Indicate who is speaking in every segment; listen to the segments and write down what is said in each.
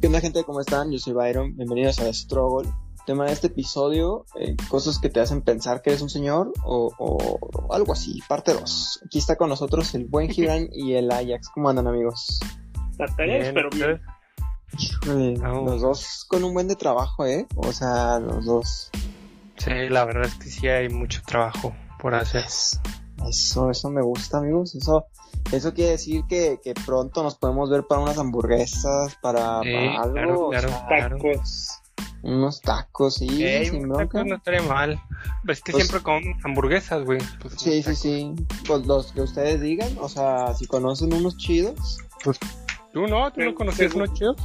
Speaker 1: ¿Qué onda gente? ¿Cómo están? Yo soy Byron, bienvenidos a Struggle. Tema de este episodio, eh, cosas que te hacen pensar que eres un señor o, o algo así, parte 2. Aquí está con nosotros el buen Gibran y el Ajax. ¿Cómo andan amigos?
Speaker 2: Bien,
Speaker 3: pero bien.
Speaker 1: Híjole,
Speaker 2: Oh.
Speaker 1: Los dos con un buen de trabajo, ¿eh? O sea, los dos.
Speaker 2: Sí, la verdad es que sí hay mucho trabajo por hacer.
Speaker 1: Es- Eso, eso me gusta amigos. Eso, eso quiere decir que, que pronto nos podemos ver para unas hamburguesas, para,
Speaker 2: Sí,
Speaker 1: para algo.
Speaker 2: claro,
Speaker 1: o
Speaker 2: claro.
Speaker 1: sea,
Speaker 3: Tacos.
Speaker 1: unos tacos, sí,
Speaker 2: Ey,
Speaker 1: sin
Speaker 2: un
Speaker 1: bronca.
Speaker 2: taco no estaría mal. Es que
Speaker 1: Pues-
Speaker 2: siempre comemos hamburguesas, güey. Pues,
Speaker 1: Sí, sí, sí. Pues los que ustedes digan, o sea, si conocen unos chidos.
Speaker 2: taco. ¿Tú no? ¿Tú no
Speaker 3: seguro.
Speaker 2: unos chidos?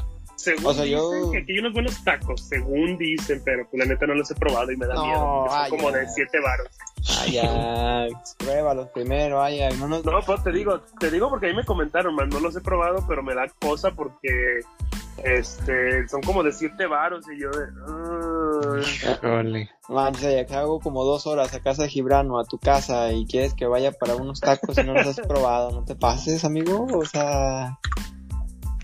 Speaker 3: Según
Speaker 1: O sea,
Speaker 3: dicen
Speaker 1: yo-
Speaker 3: que aquí hay unos buenos tacos, según dicen, pero pues la neta no los he probado y me da
Speaker 1: No,
Speaker 3: miedo. son
Speaker 1: ay,
Speaker 3: como de 7 varos.
Speaker 1: Ay, pruébalos primero, Ajax. No nos...
Speaker 3: No, pues te digo, te digo porque ahí me comentaron, man, no los he probado, pero me da cosa porque este son como de 7 varos y yo de "Ay".
Speaker 2: Híjole.
Speaker 1: Manches, Ajax, hago como dos horas a casa de Gibrano, a tu casa, y quieres que vaya para unos tacos y no los has probado. No te pases, amigo. O sea,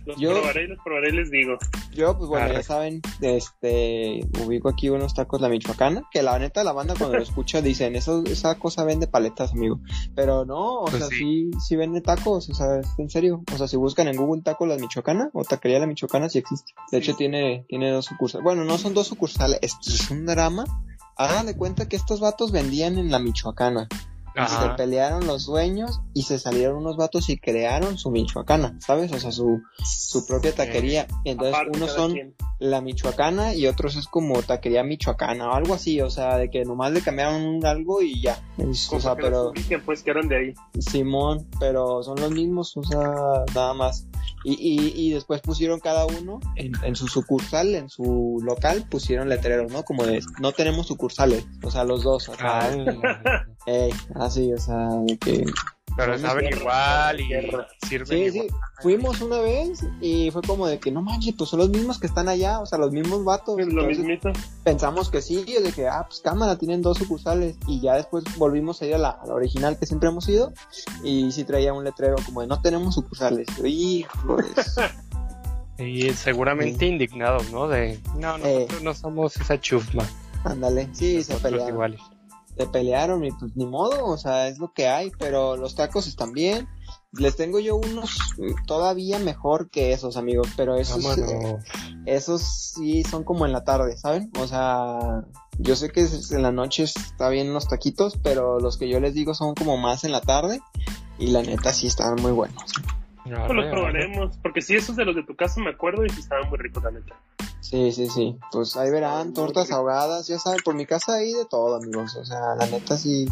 Speaker 3: los
Speaker 1: Yo-
Speaker 3: probaré y los probaré y les digo.
Speaker 1: yo, pues bueno,
Speaker 2: Arre.
Speaker 1: ya saben, este, ubico aquí unos tacos La Michoacana, que la neta, la banda cuando lo escucha dicen, eso, esa cosa vende paletas, amigo. Pero no, o
Speaker 2: Pues
Speaker 1: sea,
Speaker 2: sí.
Speaker 1: sí, sí vende tacos, o sea, en serio. O sea, si buscan en Google tacos La Michoacana o taquería La Michoacana, sí existe. De
Speaker 3: Sí.
Speaker 1: hecho, tiene, tiene dos sucursales. Bueno, no son dos sucursales, esto es un drama. Hagan de cuenta que estos vatos vendían en La Michoacana. Y se pelearon los dueños y se salieron unos vatos y crearon su Michoacana, ¿sabes? O sea, su, su propia taquería. Entonces
Speaker 3: Aparte,
Speaker 1: unos son
Speaker 3: quien.
Speaker 1: la Michoacana y otros es como taquería michoacana o algo así, o sea, de que nomás le cambiaron algo y ya. Es- o sea,
Speaker 3: que los
Speaker 1: pero
Speaker 3: ubiquen, pues que eran de ahí.
Speaker 1: Simón, pero son los mismos, o sea, nada más. Y, y, y después pusieron cada uno en, en su sucursal, en su local, pusieron letreros, ¿no? Como de, no tenemos sucursales, o sea, los dos, o sea,
Speaker 2: Ah,
Speaker 1: ey, así, o sea, de que
Speaker 2: pero saben
Speaker 3: tierra,
Speaker 2: igual y sirven
Speaker 1: Sí,
Speaker 2: igual.
Speaker 1: sí, fuimos una vez y fue como de que no manches, pues son los mismos que están allá, o sea, los mismos vatos.
Speaker 3: Es lo mismito.
Speaker 1: pensamos que sí, y de que, ah, pues cámara, tienen dos sucursales. Y ya después volvimos a ir a la, a la original que siempre hemos ido. Y sí traía un letrero como de no tenemos sucursales. Híjoles.
Speaker 2: Y seguramente indignados, ¿no? De, no, nosotros no somos esa chusma.
Speaker 1: Ándale, sí, se
Speaker 2: nosotros
Speaker 1: pelearon.
Speaker 2: iguales.
Speaker 1: Se pelearon y pues ni modo, o sea, es lo que hay. Pero los tacos están bien. Les tengo yo unos mm, todavía mejor que esos, amigos. Pero esos, eh, esos sí son como en la tarde, ¿saben? O sea, yo sé que en la noche está bien los taquitos, pero los que yo les digo son como más en la tarde y la neta sí están muy buenos.
Speaker 3: Pues los probaremos, porque sí, esos de los de tu casa me acuerdo y sí estaban muy ricos, la neta.
Speaker 1: Sí, sí, sí. Pues ahí verán, tortas ahogadas, ya saben, por mi casa hay de todo, amigos. O sea, la neta sí,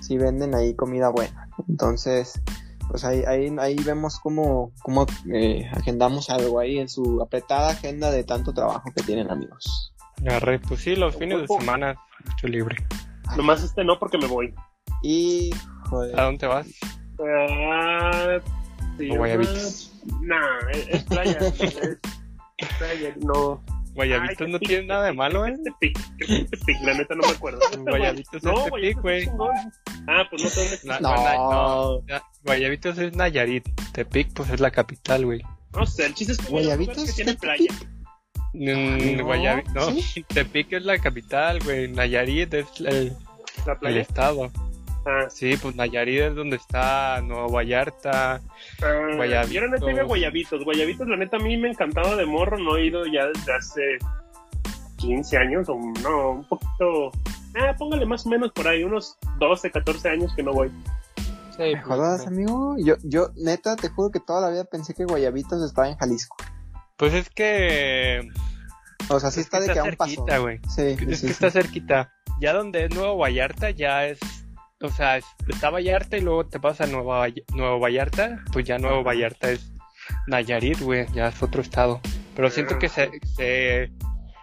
Speaker 1: sí venden ahí comida buena. Entonces, pues ahí, ahí, ahí vemos cómo, cómo eh, agendamos algo ahí en su apretada agenda de tanto trabajo que tienen, amigos.
Speaker 2: Arre, pues sí, los fines de semana mucho libre.
Speaker 3: Nomás este no, porque me voy.
Speaker 1: Y, joder.
Speaker 2: ¿A dónde vas?
Speaker 3: Ah, sí,
Speaker 2: ¿O Guayabitos?
Speaker 3: Nah, es, es playa. es, es playa, no.
Speaker 2: Guayabitos
Speaker 3: Ay,
Speaker 2: no tiene
Speaker 3: pic,
Speaker 2: nada de malo,
Speaker 3: ¿qué
Speaker 2: ¿eh?
Speaker 3: La neta no me acuerdo.
Speaker 2: Guayabitos
Speaker 3: no,
Speaker 2: es Tepic,
Speaker 3: Guayabitos
Speaker 2: güey.
Speaker 3: Ah, pues no sé dónde
Speaker 1: No.
Speaker 2: Guayabitos es Nayarit. Tepic, pues es la capital, güey.
Speaker 3: No sé, el chiste es que
Speaker 1: ¿Guayabitos
Speaker 3: que tiene playa.
Speaker 2: Mm,
Speaker 1: no,
Speaker 2: Guayabi- no,
Speaker 1: ¿sí?
Speaker 2: Tepic es la capital, güey. Nayarit es el,
Speaker 3: La
Speaker 2: el
Speaker 3: playa.
Speaker 2: estado.
Speaker 3: Ah,
Speaker 2: Sí, pues Nayarit es donde está Nueva Vallarta.
Speaker 3: ah,
Speaker 2: Guayabitos.
Speaker 3: Yo la neta iba a Guayabitos. Guayabitos, la neta, a mí me encantaba de morro. No he ido ya desde hace 15 años o no, un poquito. Ah, póngale más o menos por ahí, unos 12, 14 años que no voy.
Speaker 2: Sí,
Speaker 1: ¿Me jodas, amigo? Yo, yo, neta, te juro que toda la vida pensé que Guayabitos estaba en Jalisco.
Speaker 2: Pues es que.
Speaker 1: O sea, sí
Speaker 2: es
Speaker 1: está
Speaker 2: que
Speaker 1: de que a un paso.
Speaker 2: cerquita, güey.
Speaker 1: Sí,
Speaker 2: Es
Speaker 1: sí,
Speaker 2: que
Speaker 1: sí.
Speaker 2: está cerquita. Ya donde es Nuevo Vallarta, ya es. O sea, es- está Vallarta y luego te vas a Nueva, Nuevo Vallarta. Pues ya Nuevo Vallarta es Nayarit, güey. Ya es otro estado. Pero siento que se, se,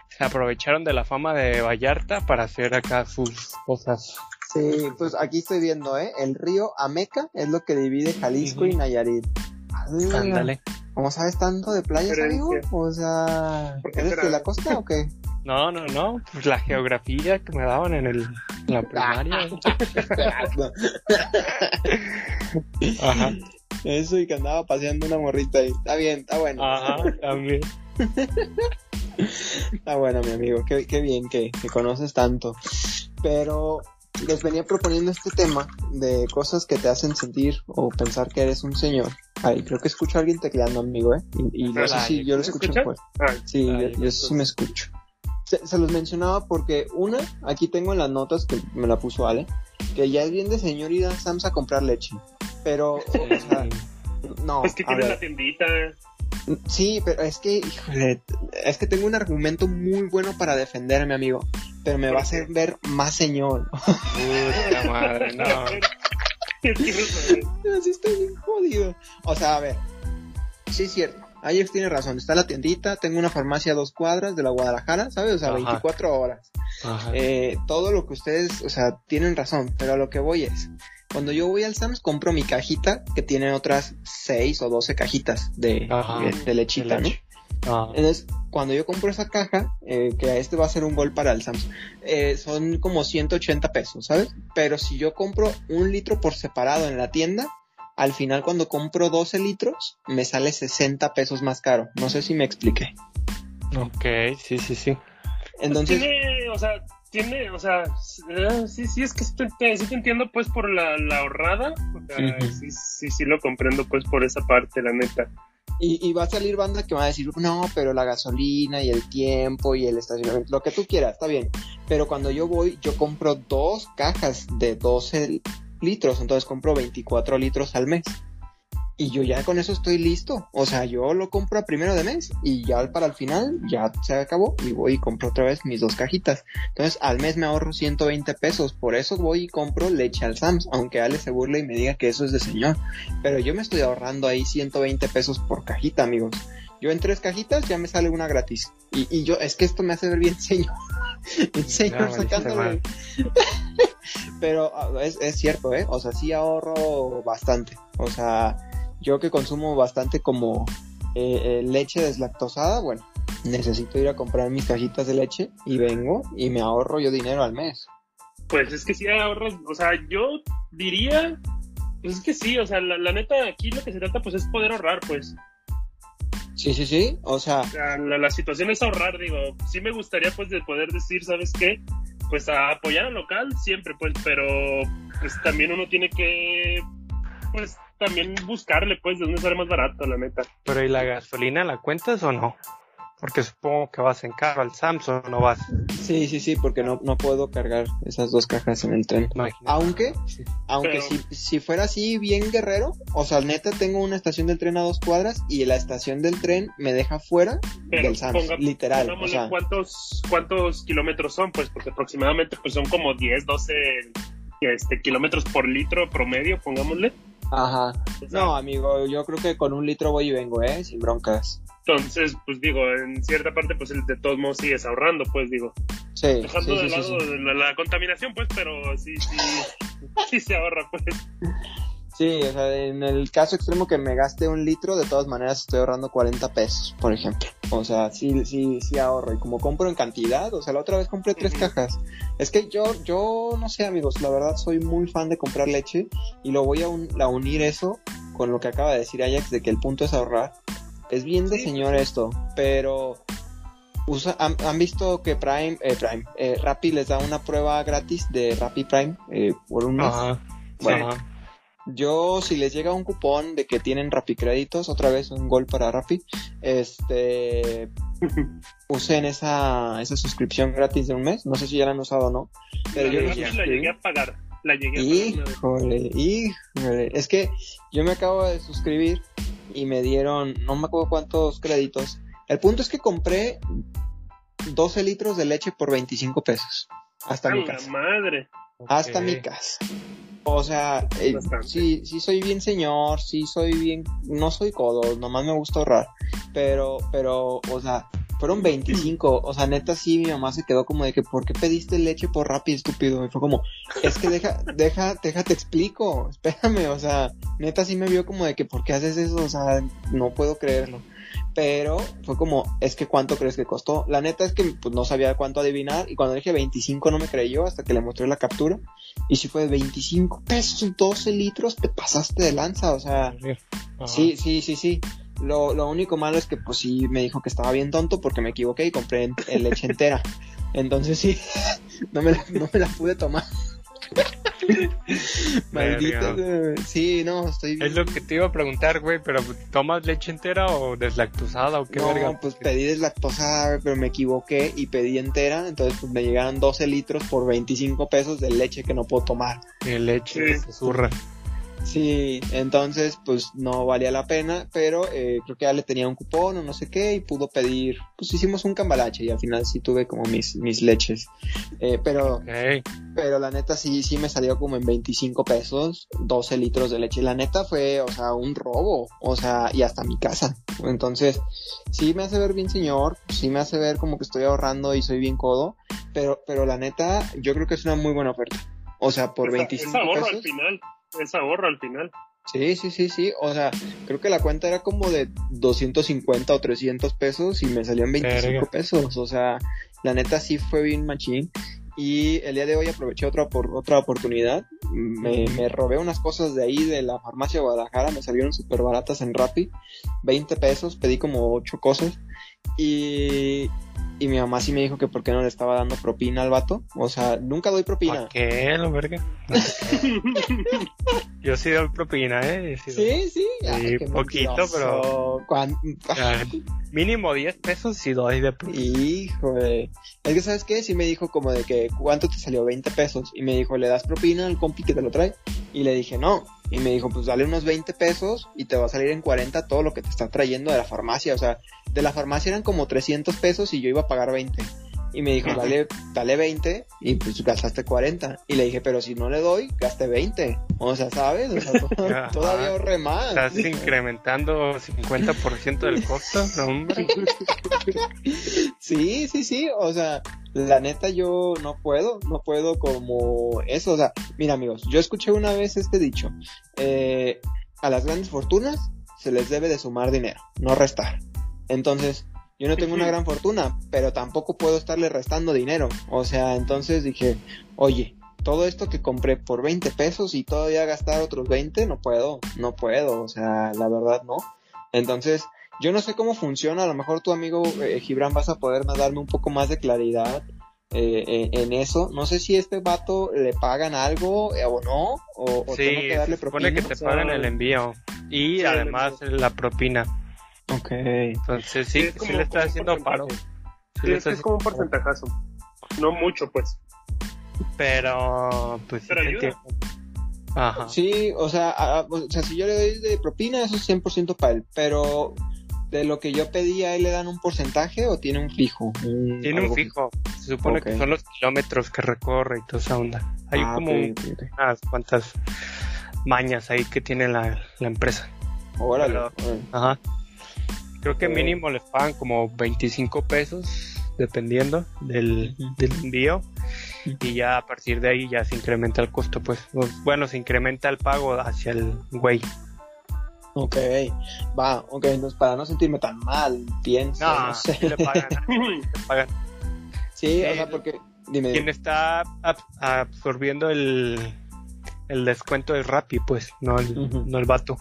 Speaker 2: se aprovecharon de la fama de Vallarta para hacer acá sus cosas.
Speaker 1: Sí, pues aquí estoy viendo, ¿eh? El río Ameca es lo que divide Jalisco y. Nayarit.
Speaker 2: Ándale.
Speaker 1: ¿Cómo sabes tanto de playas, amigo? O sea,
Speaker 3: ¿Por qué
Speaker 1: ¿eres de la costa o qué?
Speaker 2: No, no, no. Pues la geografía que me daban en, el, en la primaria. Ajá.
Speaker 1: Eso y que andaba paseando una morrita ahí. Está bien, está bueno.
Speaker 2: Ajá, también.
Speaker 1: Está bueno, mi amigo. Qué, qué bien que, que conoces tanto. Pero les venía proponiendo este tema de cosas que te hacen sentir o pensar que eres un señor. Ay, creo que escucho a alguien tecleando, amigo, ¿eh? Y, y no sé si yo lo
Speaker 3: ¿me
Speaker 1: escucho, pues. Sí, yo sí me escucho. Se, se los mencionaba porque, una, aquí tengo en las notas que me la puso Ale, que ya es bien de señor ir a Sams a comprar leche. Pero, o sea, no,
Speaker 3: pues que
Speaker 1: ver.
Speaker 3: la tiendita.
Speaker 1: Sí, pero es que, híjole, es que tengo un argumento muy bueno para defenderme, amigo. Pero me va a hacer ver más señor.
Speaker 2: Puta madre, no.
Speaker 1: Así estoy bien jodido. O sea, a ver. Sí, es cierto. Ajax tiene razón. Está la tiendita. Tengo una farmacia a dos cuadras de la Guadalajara, ¿sabes? O sea,
Speaker 2: Ajá.
Speaker 1: 24 horas. Eh, todo lo que ustedes, o sea, tienen razón. Pero a lo que voy es. Cuando yo voy al Sams, compro mi cajita que tiene otras 6 o 12 cajitas de,
Speaker 2: Ajá.
Speaker 1: de, de lechita,
Speaker 2: De
Speaker 1: ¿no?
Speaker 2: Ah,
Speaker 1: Entonces, cuando yo compro esa caja, eh, que este va a ser un gol para el Samsung, eh, son como 180 pesos, ¿sabes? Pero si yo compro un litro por separado en la tienda, al final cuando compro 12 litros, me sale 60 pesos más caro. No sé si me expliqué.
Speaker 2: ok, sí, sí, sí.
Speaker 1: Entonces,
Speaker 3: Tiene, o sea, tiene, o sea, eh, sí, sí, es que sí te, sí te entiendo, pues, por la, la ahorrada. O sea, sí, sí, sí lo comprendo, pues, por esa parte, la neta.
Speaker 1: y, y va a salir banda que va a decir, no, pero la gasolina y el tiempo y el estacionamiento, lo que tú quieras, está bien. Pero cuando yo voy, yo compro dos cajas de 12 litros, entonces compro 24 litros al mes. Y yo ya con eso estoy listo. O sea, yo lo compro a primero de mes y ya para el final ya se acabó y voy y compro otra vez mis dos cajitas. Entonces al mes me ahorro 120 pesos. Por eso voy y compro leche al Sams, aunque Ale se burle y me diga que eso es de señor. Pero yo me estoy ahorrando ahí 120 pesos por cajita, amigos. Yo en tres cajitas ya me sale una gratis. Y, y yo, es que esto me hace ver bien señor. Señor
Speaker 2: mal.
Speaker 1: Pero ah, es, es cierto, ¿eh? O sea, sí ahorro bastante. O sea, yo que consumo bastante como eh, eh, leche deslactosada, bueno, necesito ir a comprar mis cajitas de leche y vengo y me ahorro yo dinero al mes.
Speaker 3: Pues es que sí ahorras, o sea, yo diría, pues es que sí, o sea, la, la neta, aquí lo que se trata, pues, es poder ahorrar, pues.
Speaker 1: Sí, sí, sí. O sea,
Speaker 3: la situación es ahorrar, digo, sí me gustaría, pues, de poder decir, ¿sabes qué? Pues a apoyar al local siempre, pues, pero pues también uno tiene que, pues, también buscarle, pues, de dónde sale más barato, la neta.
Speaker 2: Pero ¿y la gasolina la cuentas o no? Porque supongo que vas en carro al Samsung, no vas.
Speaker 1: sí, sí, sí, porque no, no puedo cargar esas dos cajas en el tren.
Speaker 2: Imagínate.
Speaker 1: Aunque,
Speaker 2: Sí.
Speaker 1: aunque
Speaker 3: Pero-
Speaker 1: si, si fuera así bien guerrero, o sea, neta tengo una estación del tren a dos cuadras y la estación del tren me deja fuera
Speaker 3: Pero
Speaker 1: del Sams,
Speaker 3: ponga-
Speaker 1: literal. O sea,
Speaker 3: cuántos, cuántos kilómetros son, pues, porque aproximadamente pues son como 10, 12 este, kilómetros por litro promedio, pongámosle.
Speaker 1: ajá.
Speaker 3: O sea,
Speaker 1: No, amigo, yo creo que con un litro voy y vengo, ¿eh? Sin broncas.
Speaker 3: Entonces, pues digo, en cierta parte, pues de todos modos sigues ahorrando, pues digo.
Speaker 1: Sí, sí,
Speaker 3: Dejando de
Speaker 1: sí, sí,
Speaker 3: lado
Speaker 1: sí.
Speaker 3: La, la contaminación, pues, pero sí, sí, sí se ahorra, pues.
Speaker 1: Sí, o sea, en el caso extremo que me gaste un litro, de todas maneras estoy ahorrando 40 pesos, por ejemplo. O sea, sí, sí, sí ahorro. Y como compro en cantidad, o sea, la otra vez compré tres cajas. Es que yo, yo no sé, amigos, la verdad soy muy fan de comprar leche y lo voy a, un- a unir eso con lo que acaba de decir Ajax de que el punto es ahorrar. Es bien de
Speaker 3: Sí.
Speaker 1: señor esto, pero usa, han, han visto que Prime, eh, Prime, eh, Rappi les da una prueba gratis de Rappi Prime eh, por un mes.
Speaker 2: Ajá.
Speaker 1: Bueno,
Speaker 2: Ajá.
Speaker 1: yo, si les llega un cupón de que tienen Rappi créditos, otra vez un gol para Rappi, este, usen esa, esa suscripción gratis de un mes. No sé si ya la han usado o no, pero yo
Speaker 3: la, sí la llegué a pagar. La llegué a pagar.
Speaker 1: Híjole, híjole. Es que yo me acabo de suscribir y me dieron, no me acuerdo cuántos créditos. El punto es que compré 12 litros de leche por 25 pesos. Hasta
Speaker 3: ¡A
Speaker 1: mi
Speaker 3: la
Speaker 1: casa.
Speaker 3: madre!
Speaker 1: Hasta mi casa. O sea, eh, sí, sí soy bien señor, sí soy bien, no soy codo, nomás me gusta ahorrar. Pero, pero, o sea, fueron 25, o sea, neta sí, mi mamá se quedó como de que, ¿por qué pediste leche por Rappi, estúpido? Y fue como, es que deja, deja, deja, te explico, espérame, o sea, neta sí me vio como de que, ¿por qué haces eso? O sea, no puedo creerlo. pero fue como, es que cuánto crees que costó. La neta es que pues no sabía cuánto adivinar y cuando dije 25 no me creyó hasta que le mostré la captura y si fue 25 pesos, 12 litros, te pasaste de lanza, o sea, sí, sí, sí, sí. Lo, lo único malo es que pues sí me dijo que estaba bien tonto porque me equivoqué y compré en- en leche entera. Entonces sí, no me la, no me la pude tomar. Maldita. Sí, no, estoy
Speaker 2: Es lo que te iba a preguntar, güey, pero ¿tomas leche entera o deslactosada o qué
Speaker 1: no,
Speaker 2: verga?
Speaker 1: pues pedí deslactosada, pero me equivoqué y pedí entera, entonces pues me llegaron 12 litros por 25 pesos de leche que no puedo tomar.
Speaker 2: Eh, leche,
Speaker 3: Sí.
Speaker 2: se zurra.
Speaker 1: Sí, entonces pues no valía la pena, pero eh, creo que ya le tenía un cupón o no sé qué y pudo pedir, pues hicimos un cambalache y al final sí tuve como mis, mis leches. Eh, pero, pero la neta sí, sí me salió como en 25 pesos, 12 litros de leche. La neta fue, o sea, un robo, o sea, y hasta mi casa. Entonces, sí me hace ver bien señor, sí me hace ver como que estoy ahorrando y soy bien codo, pero, pero la neta yo creo que es una muy buena oferta. O sea, por
Speaker 3: Es-
Speaker 1: 25
Speaker 3: es ahorro al
Speaker 1: pesos.
Speaker 3: final. Es ahorro al final.
Speaker 1: Sí, sí, sí, sí. O sea, creo que la cuenta era como de 250 o 300 pesos y me salían 25
Speaker 2: Verga.
Speaker 1: pesos. O sea, la neta sí fue bien machín. Y el día de hoy aproveché otra por otra oportunidad. Me, me robé unas cosas de ahí de la farmacia de Guadalajara. Me salieron súper baratas en Rappi. 20 pesos. Pedí como 8 cosas. Y, y mi mamá sí me dijo que por qué no le estaba dando propina al vato. O sea, nunca doy propina.
Speaker 2: ¿Para qué, lo verga? Yo sí doy propina, ¿eh? Sí.
Speaker 1: Sí, sí. Qué
Speaker 2: poquito,
Speaker 1: mentiroso.
Speaker 2: Ah, mínimo 10 pesos sí doy de propina.
Speaker 1: Híjole. Es que, ¿sabes qué? Sí me dijo como de que, ¿cuánto te salió? 20 pesos. Y me dijo, ¿le das propina al compi que te lo trae? Y le dije, no. Y me dijo, pues dale unos 20 pesos y te va a salir en 40 todo lo que te está trayendo de la farmacia. O sea, de la farmacia eran como 300 pesos y yo iba a pagar 20. Y me dijo, dale, dale 20 y pues gastaste 40. Y le dije, pero si no le doy, gaste 20. O sea, ¿sabes? O sea, to- todavía ahorré más.
Speaker 2: Estás incrementando 50% del costo, no, hombre.
Speaker 1: Sí, sí, sí, o sea, la neta yo no puedo, no puedo como eso, o sea, mira amigos, yo escuché una vez este dicho, eh, a las grandes fortunas se les debe de sumar dinero, no restar. Entonces, yo no tengo una gran fortuna, pero tampoco puedo estarle restando dinero, o sea, entonces dije, oye, todo esto que compré por 20 pesos y todavía gastar otros 20, no puedo, no puedo, o sea, la verdad no. Entonces, yo no sé cómo funciona, a lo mejor tu amigo eh, Gibran vas a poder darme un poco más de claridad eh, en, en eso. No sé si a este vato le pagan algo eh, o no, o, o
Speaker 2: Sí,
Speaker 1: tengo que darle
Speaker 2: se supone
Speaker 1: propina.
Speaker 2: que te
Speaker 1: o sea,
Speaker 2: pagan el envío y
Speaker 3: Sí, el
Speaker 2: además la propina.
Speaker 1: Ok.
Speaker 2: Entonces sí,
Speaker 3: Sí,
Speaker 2: le está haciendo paro. Sí
Speaker 3: Sí,
Speaker 2: le
Speaker 3: es,
Speaker 2: está
Speaker 3: que es como un porcentajazo. No mucho, pues.
Speaker 2: Pero pues sí
Speaker 3: Pero ayuda.
Speaker 2: Ajá.
Speaker 1: Sí, o sea, a- o sea, si yo le doy de propina, eso es 100% para él, pero de lo que yo pedí, ¿a él le dan un porcentaje o tiene un fijo? Un-
Speaker 2: Tiene un fijo. Se supone que son los kilómetros que recorre y toda esa onda. Hay
Speaker 1: Ah,
Speaker 2: como unas cuantas mañas ahí que tiene la, la empresa.
Speaker 1: Órale,
Speaker 2: Pero-
Speaker 1: órale.
Speaker 2: Ajá. Creo que mínimo les pagan como 25 pesos, dependiendo del, del envío. Y ya a partir de ahí ya se incrementa el costo, pues. Bueno, se incrementa el pago hacia el güey.
Speaker 1: Ok, va, ok, entonces para no sentirme tan mal, pienso,
Speaker 2: No,
Speaker 1: no sé.
Speaker 2: le pagan. le pagan.
Speaker 1: Sí, o sea, porque, dime,
Speaker 2: Quien está ab- absorbiendo el, el descuento es Rappi, pues, no el, no el vato.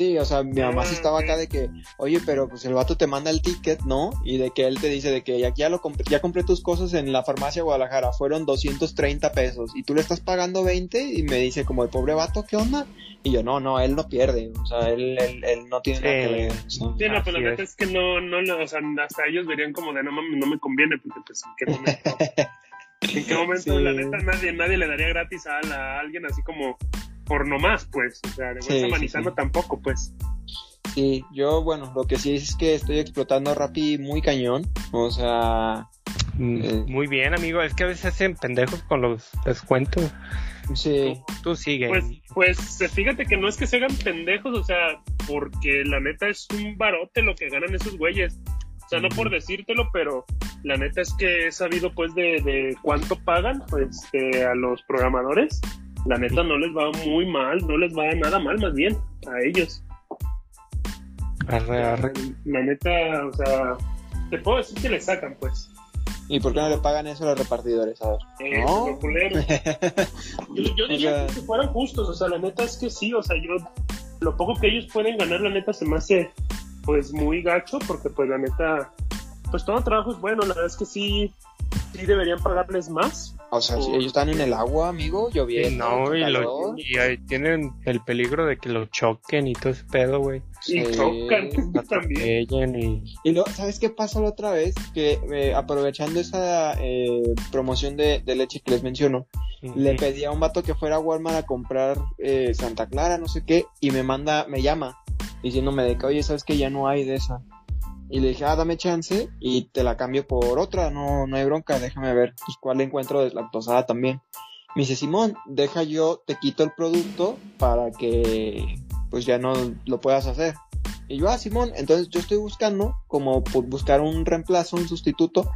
Speaker 1: Sí, o sea, mi mamá sí estaba acá de que, oye, pero pues el vato te manda el ticket, ¿no? Y de que él te dice de que ya, ya lo compré, ya compré tus cosas en la farmacia Guadalajara, fueron 230 pesos, y tú le estás pagando 20, y me dice como el pobre vato, ¿qué onda? Y yo, no, no, él no pierde, o sea, él, él, él no tiene nada que
Speaker 2: Sí.
Speaker 1: ver. o sea.
Speaker 3: Sí, no,
Speaker 2: Así
Speaker 3: la neta es que no, no, o sea, hasta ellos verían como de no mames, no me conviene, porque pues en qué momento, en qué momento
Speaker 1: Sí.
Speaker 3: la neta nadie, nadie le daría gratis a, la- a alguien así como por nomás, pues, o sea, de
Speaker 1: Sí,
Speaker 3: tampoco, pues.
Speaker 1: Sí, yo, bueno, lo que sí es que estoy explotando Rappi muy cañón, o sea,
Speaker 2: Mm,
Speaker 1: Eh.
Speaker 2: Muy bien, amigo. Es que a veces hacen pendejos con los descuentos.
Speaker 1: sí.
Speaker 2: Tú, tú sigue.
Speaker 3: Pues, pues fíjate que no es que se hagan pendejos, o sea, porque la neta es un barote lo que ganan esos güeyes. O sea, no por decírtelo, pero la neta es que he sabido pues de, de cuánto pagan pues eh, a los programadores. La neta no les va muy mal, no les va nada mal más bien a ellos.
Speaker 2: Arre, arre.
Speaker 3: La neta, o sea, te puedo decir que le sacan, pues.
Speaker 1: ¿Y por qué no le pagan eso a los repartidores? A ver.
Speaker 3: Eh,
Speaker 1: No.
Speaker 3: Yo, yo diría
Speaker 1: O sea-
Speaker 3: que fueran justos, o sea, la neta es que sí, o sea, yo, lo poco que ellos pueden ganar, la neta se me hace, pues, muy gacho, porque, pues, la neta, pues, todo trabajo es bueno, la verdad es que sí, sí deberían pagarles más.
Speaker 1: O sea, si ellos están en el agua, amigo,
Speaker 2: Sí,
Speaker 1: lloviendo.
Speaker 2: no, y, lo-
Speaker 1: calor.
Speaker 2: y ahí tienen el peligro de que lo choquen y todo ese pedo, güey.
Speaker 3: Y
Speaker 1: Sí.
Speaker 3: chocan también.
Speaker 2: Atropellen y...
Speaker 1: Y luego, ¿sabes qué pasó la otra vez? Que eh, aprovechando esa eh, promoción de, de leche que les menciono, le pedí a un vato que fuera a Walmart a comprar eh, Santa Clara, no sé qué, y me manda, me llama, diciéndome de que, oye, ¿sabes que ya no hay de esa? Y le dije, ah, dame chance y te la cambio por otra, no, no hay bronca, déjame ver, pues cuál encuentro deslactosada también. Me dice, Simón, deja yo, te quito el producto para que pues ya no lo puedas hacer. Y yo, ah, Simón, entonces yo estoy buscando como pu- buscar un reemplazo, un sustituto,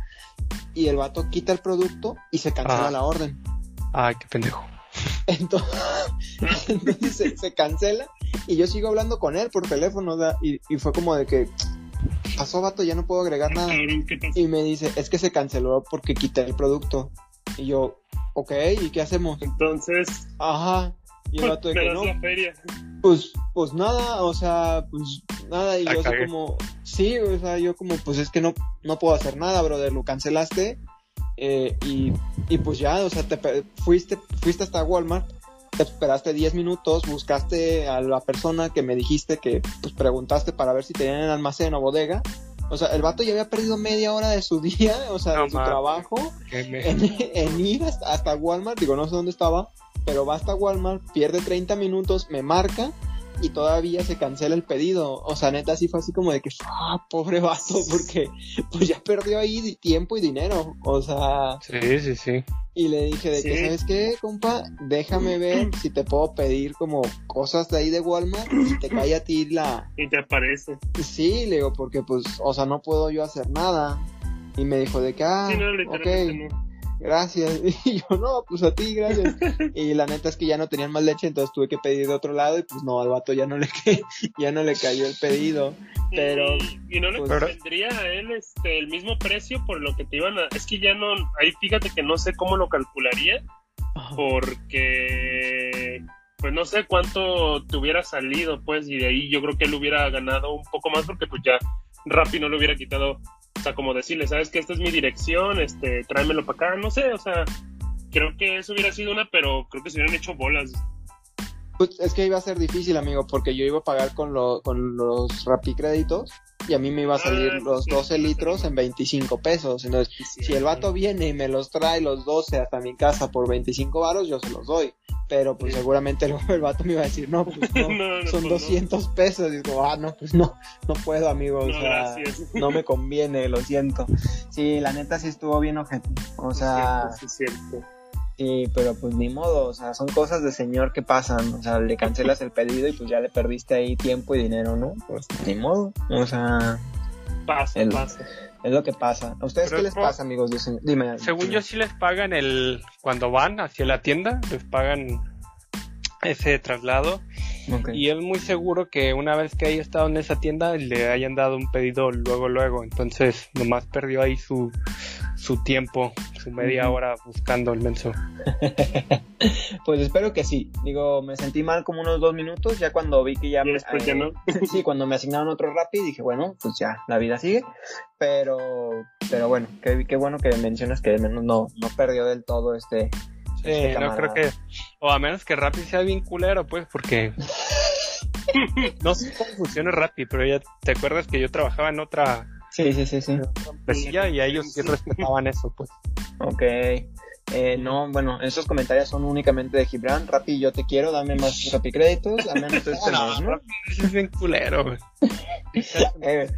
Speaker 1: y el vato quita el producto y se cancela
Speaker 2: Ajá.
Speaker 1: la orden.
Speaker 2: Ay, qué pendejo.
Speaker 1: Entonces, entonces se, se cancela y yo sigo hablando con él por teléfono y fue como de que pasó vato, ya no puedo agregar nada.
Speaker 3: Cabrón, ¿qué pasó?
Speaker 1: Y me dice, es que se canceló porque quité el producto. Y yo, ok, ¿y qué hacemos?
Speaker 3: Entonces,
Speaker 1: Ajá. Y el vato de que no,
Speaker 3: la feria.
Speaker 1: pues, pues nada, o sea, pues nada, y
Speaker 2: La
Speaker 1: yo así como, sí, o sea, yo como, pues es que no, no puedo hacer nada, brother, lo cancelaste, eh, y, y pues ya, o sea, te fuiste, fuiste hasta Walmart, te esperaste 10 minutos, buscaste a la persona que me dijiste que, pues preguntaste para ver si tenían en almacén o bodega, o sea, el vato ya había perdido media hora de su día, o sea,
Speaker 2: No
Speaker 1: de su trabajo, en, en ir hasta, Walmart, digo, no sé dónde estaba, pero va hasta Walmart, pierde 30 minutos, me marca y todavía se cancela el pedido. O sea, neta, sí fue así como de que, ah, pobre vato, porque pues ya perdió ahí tiempo y dinero. O sea,
Speaker 2: Sí, sí, sí.
Speaker 1: Y le dije de que,
Speaker 3: Sí.
Speaker 1: ¿sabes qué, compa? Déjame ver si te puedo pedir como cosas de ahí de Walmart y te cae a ti la...
Speaker 3: Y te aparece.
Speaker 1: Sí, le digo, porque pues, o sea, no puedo yo hacer nada. Y me dijo de que, ah,
Speaker 3: Sí, no,
Speaker 1: ok
Speaker 3: no.
Speaker 1: Gracias. Y yo, no, pues a ti, gracias. Y la neta es que ya no tenían más leche, entonces tuve que pedir de otro lado y pues no, al vato ya no le, ya no le cayó el pedido. Pero,
Speaker 3: Y, y no le
Speaker 1: pues-
Speaker 3: convendría a él este, el mismo precio por lo que te iban a. Es que ya no. Ahí fíjate que no sé cómo lo calcularía. Porque. Pues no sé cuánto te hubiera salido, pues. Y de ahí yo creo que él hubiera ganado un poco más porque, pues ya. Rappi no le hubiera quitado. O sea, como decirle, sabes que esta es mi dirección, este, tráemelo para acá. No sé, o sea. Creo que eso hubiera sido una, pero creo que se hubieran hecho bolas.
Speaker 1: Pues es que iba a ser difícil, amigo, porque yo iba a pagar con, lo, con los rapicréditos y a mí me iba a salir
Speaker 3: Ah,
Speaker 1: los
Speaker 3: sí,
Speaker 1: 12
Speaker 3: sí, sí.
Speaker 1: litros en 25 pesos. Entonces, si el vato viene y me los trae los 12 hasta mi casa por 25 varos, yo se los doy. Pero pues seguramente luego el vato me iba a decir, no, pues no,
Speaker 3: No, no,
Speaker 1: son
Speaker 3: pues, no.
Speaker 1: 200 pesos. Y digo, ah, no, pues no, no puedo, amigo. o
Speaker 3: No,
Speaker 1: sea,
Speaker 3: gracias.
Speaker 1: no me conviene, lo siento. Sí, la neta sí estuvo bien ojete. O sea,
Speaker 3: Sí, es cierto.
Speaker 1: Sí, pero pues ni modo, o sea, son cosas de señor que pasan. O sea, le cancelas el pedido y pues ya le perdiste ahí tiempo y dinero, ¿no? Pues ni modo. O sea,
Speaker 3: Pasa,
Speaker 1: El-
Speaker 3: pasa.
Speaker 1: es lo que pasa. ¿A ustedes
Speaker 2: Pero
Speaker 1: qué les
Speaker 2: es-
Speaker 1: pasa, amigos? Dicen- Dime.
Speaker 2: Según yo sí les pagan el... Cuando van hacia la tienda, les pagan ese traslado. Y es muy seguro que una vez que haya estado en esa tienda le hayan dado un pedido luego, luego. Entonces nomás perdió ahí su, su tiempo, su media hora buscando el menso.
Speaker 1: Pues espero que sí. Digo, me sentí mal como unos dos minutos, ya cuando vi que ya
Speaker 3: Y
Speaker 1: me...
Speaker 3: después ya
Speaker 1: eh,
Speaker 3: no.
Speaker 1: sí, cuando me asignaron otro Rappi dije, bueno, pues ya, la vida sigue. Pero, pero bueno, qué, qué bueno que mencionas que al menos no, no perdió del todo este...
Speaker 2: Sí,
Speaker 1: este
Speaker 2: no creo que... O a menos que Rappi sea bien culero, pues, porque... no sé cómo funciona Rappi, pero ya te acuerdas que yo trabajaba en otra
Speaker 1: Sí, sí, sí, sí.
Speaker 2: empresilla y a ellos sí respetaban eso, pues.
Speaker 1: Ok. Eh, no, bueno, esos comentarios son únicamente de Gibran. Rappi, yo te quiero, dame más Rappi créditos, al menos este
Speaker 2: No,
Speaker 1: mes, ¿no?
Speaker 2: Rappi es bien culero, güey.
Speaker 1: Eh,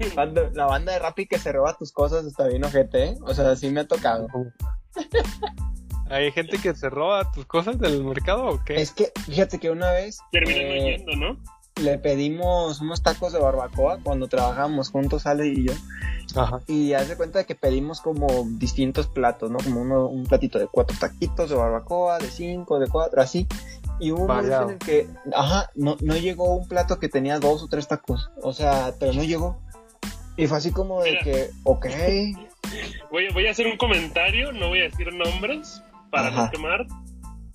Speaker 1: la banda de Rappi que se roba tus cosas está bien ojete, ¿eh? O sea, sí me ha tocado.
Speaker 2: ¿Hay gente que se roba tus cosas del mercado o qué?
Speaker 1: Es que, fíjate que una vez
Speaker 3: Terminan
Speaker 1: eh,
Speaker 3: oyendo, ¿no?
Speaker 1: Le pedimos unos tacos de barbacoa cuando trabajábamos juntos, Ale y yo.
Speaker 2: Ajá.
Speaker 1: Y haz de cuenta que pedimos como distintos platos, ¿no? Como uno, un platito de cuatro taquitos de barbacoa, de cinco, de cuatro, así. Y hubo un en el que, ajá, no, no llegó un plato que tenía dos o tres tacos. O sea, pero no llegó. Y fue así como de
Speaker 3: Mira.
Speaker 1: que, ok,
Speaker 3: Voy, voy a hacer un comentario, no voy a decir nombres para
Speaker 1: Ajá.
Speaker 3: no quemar,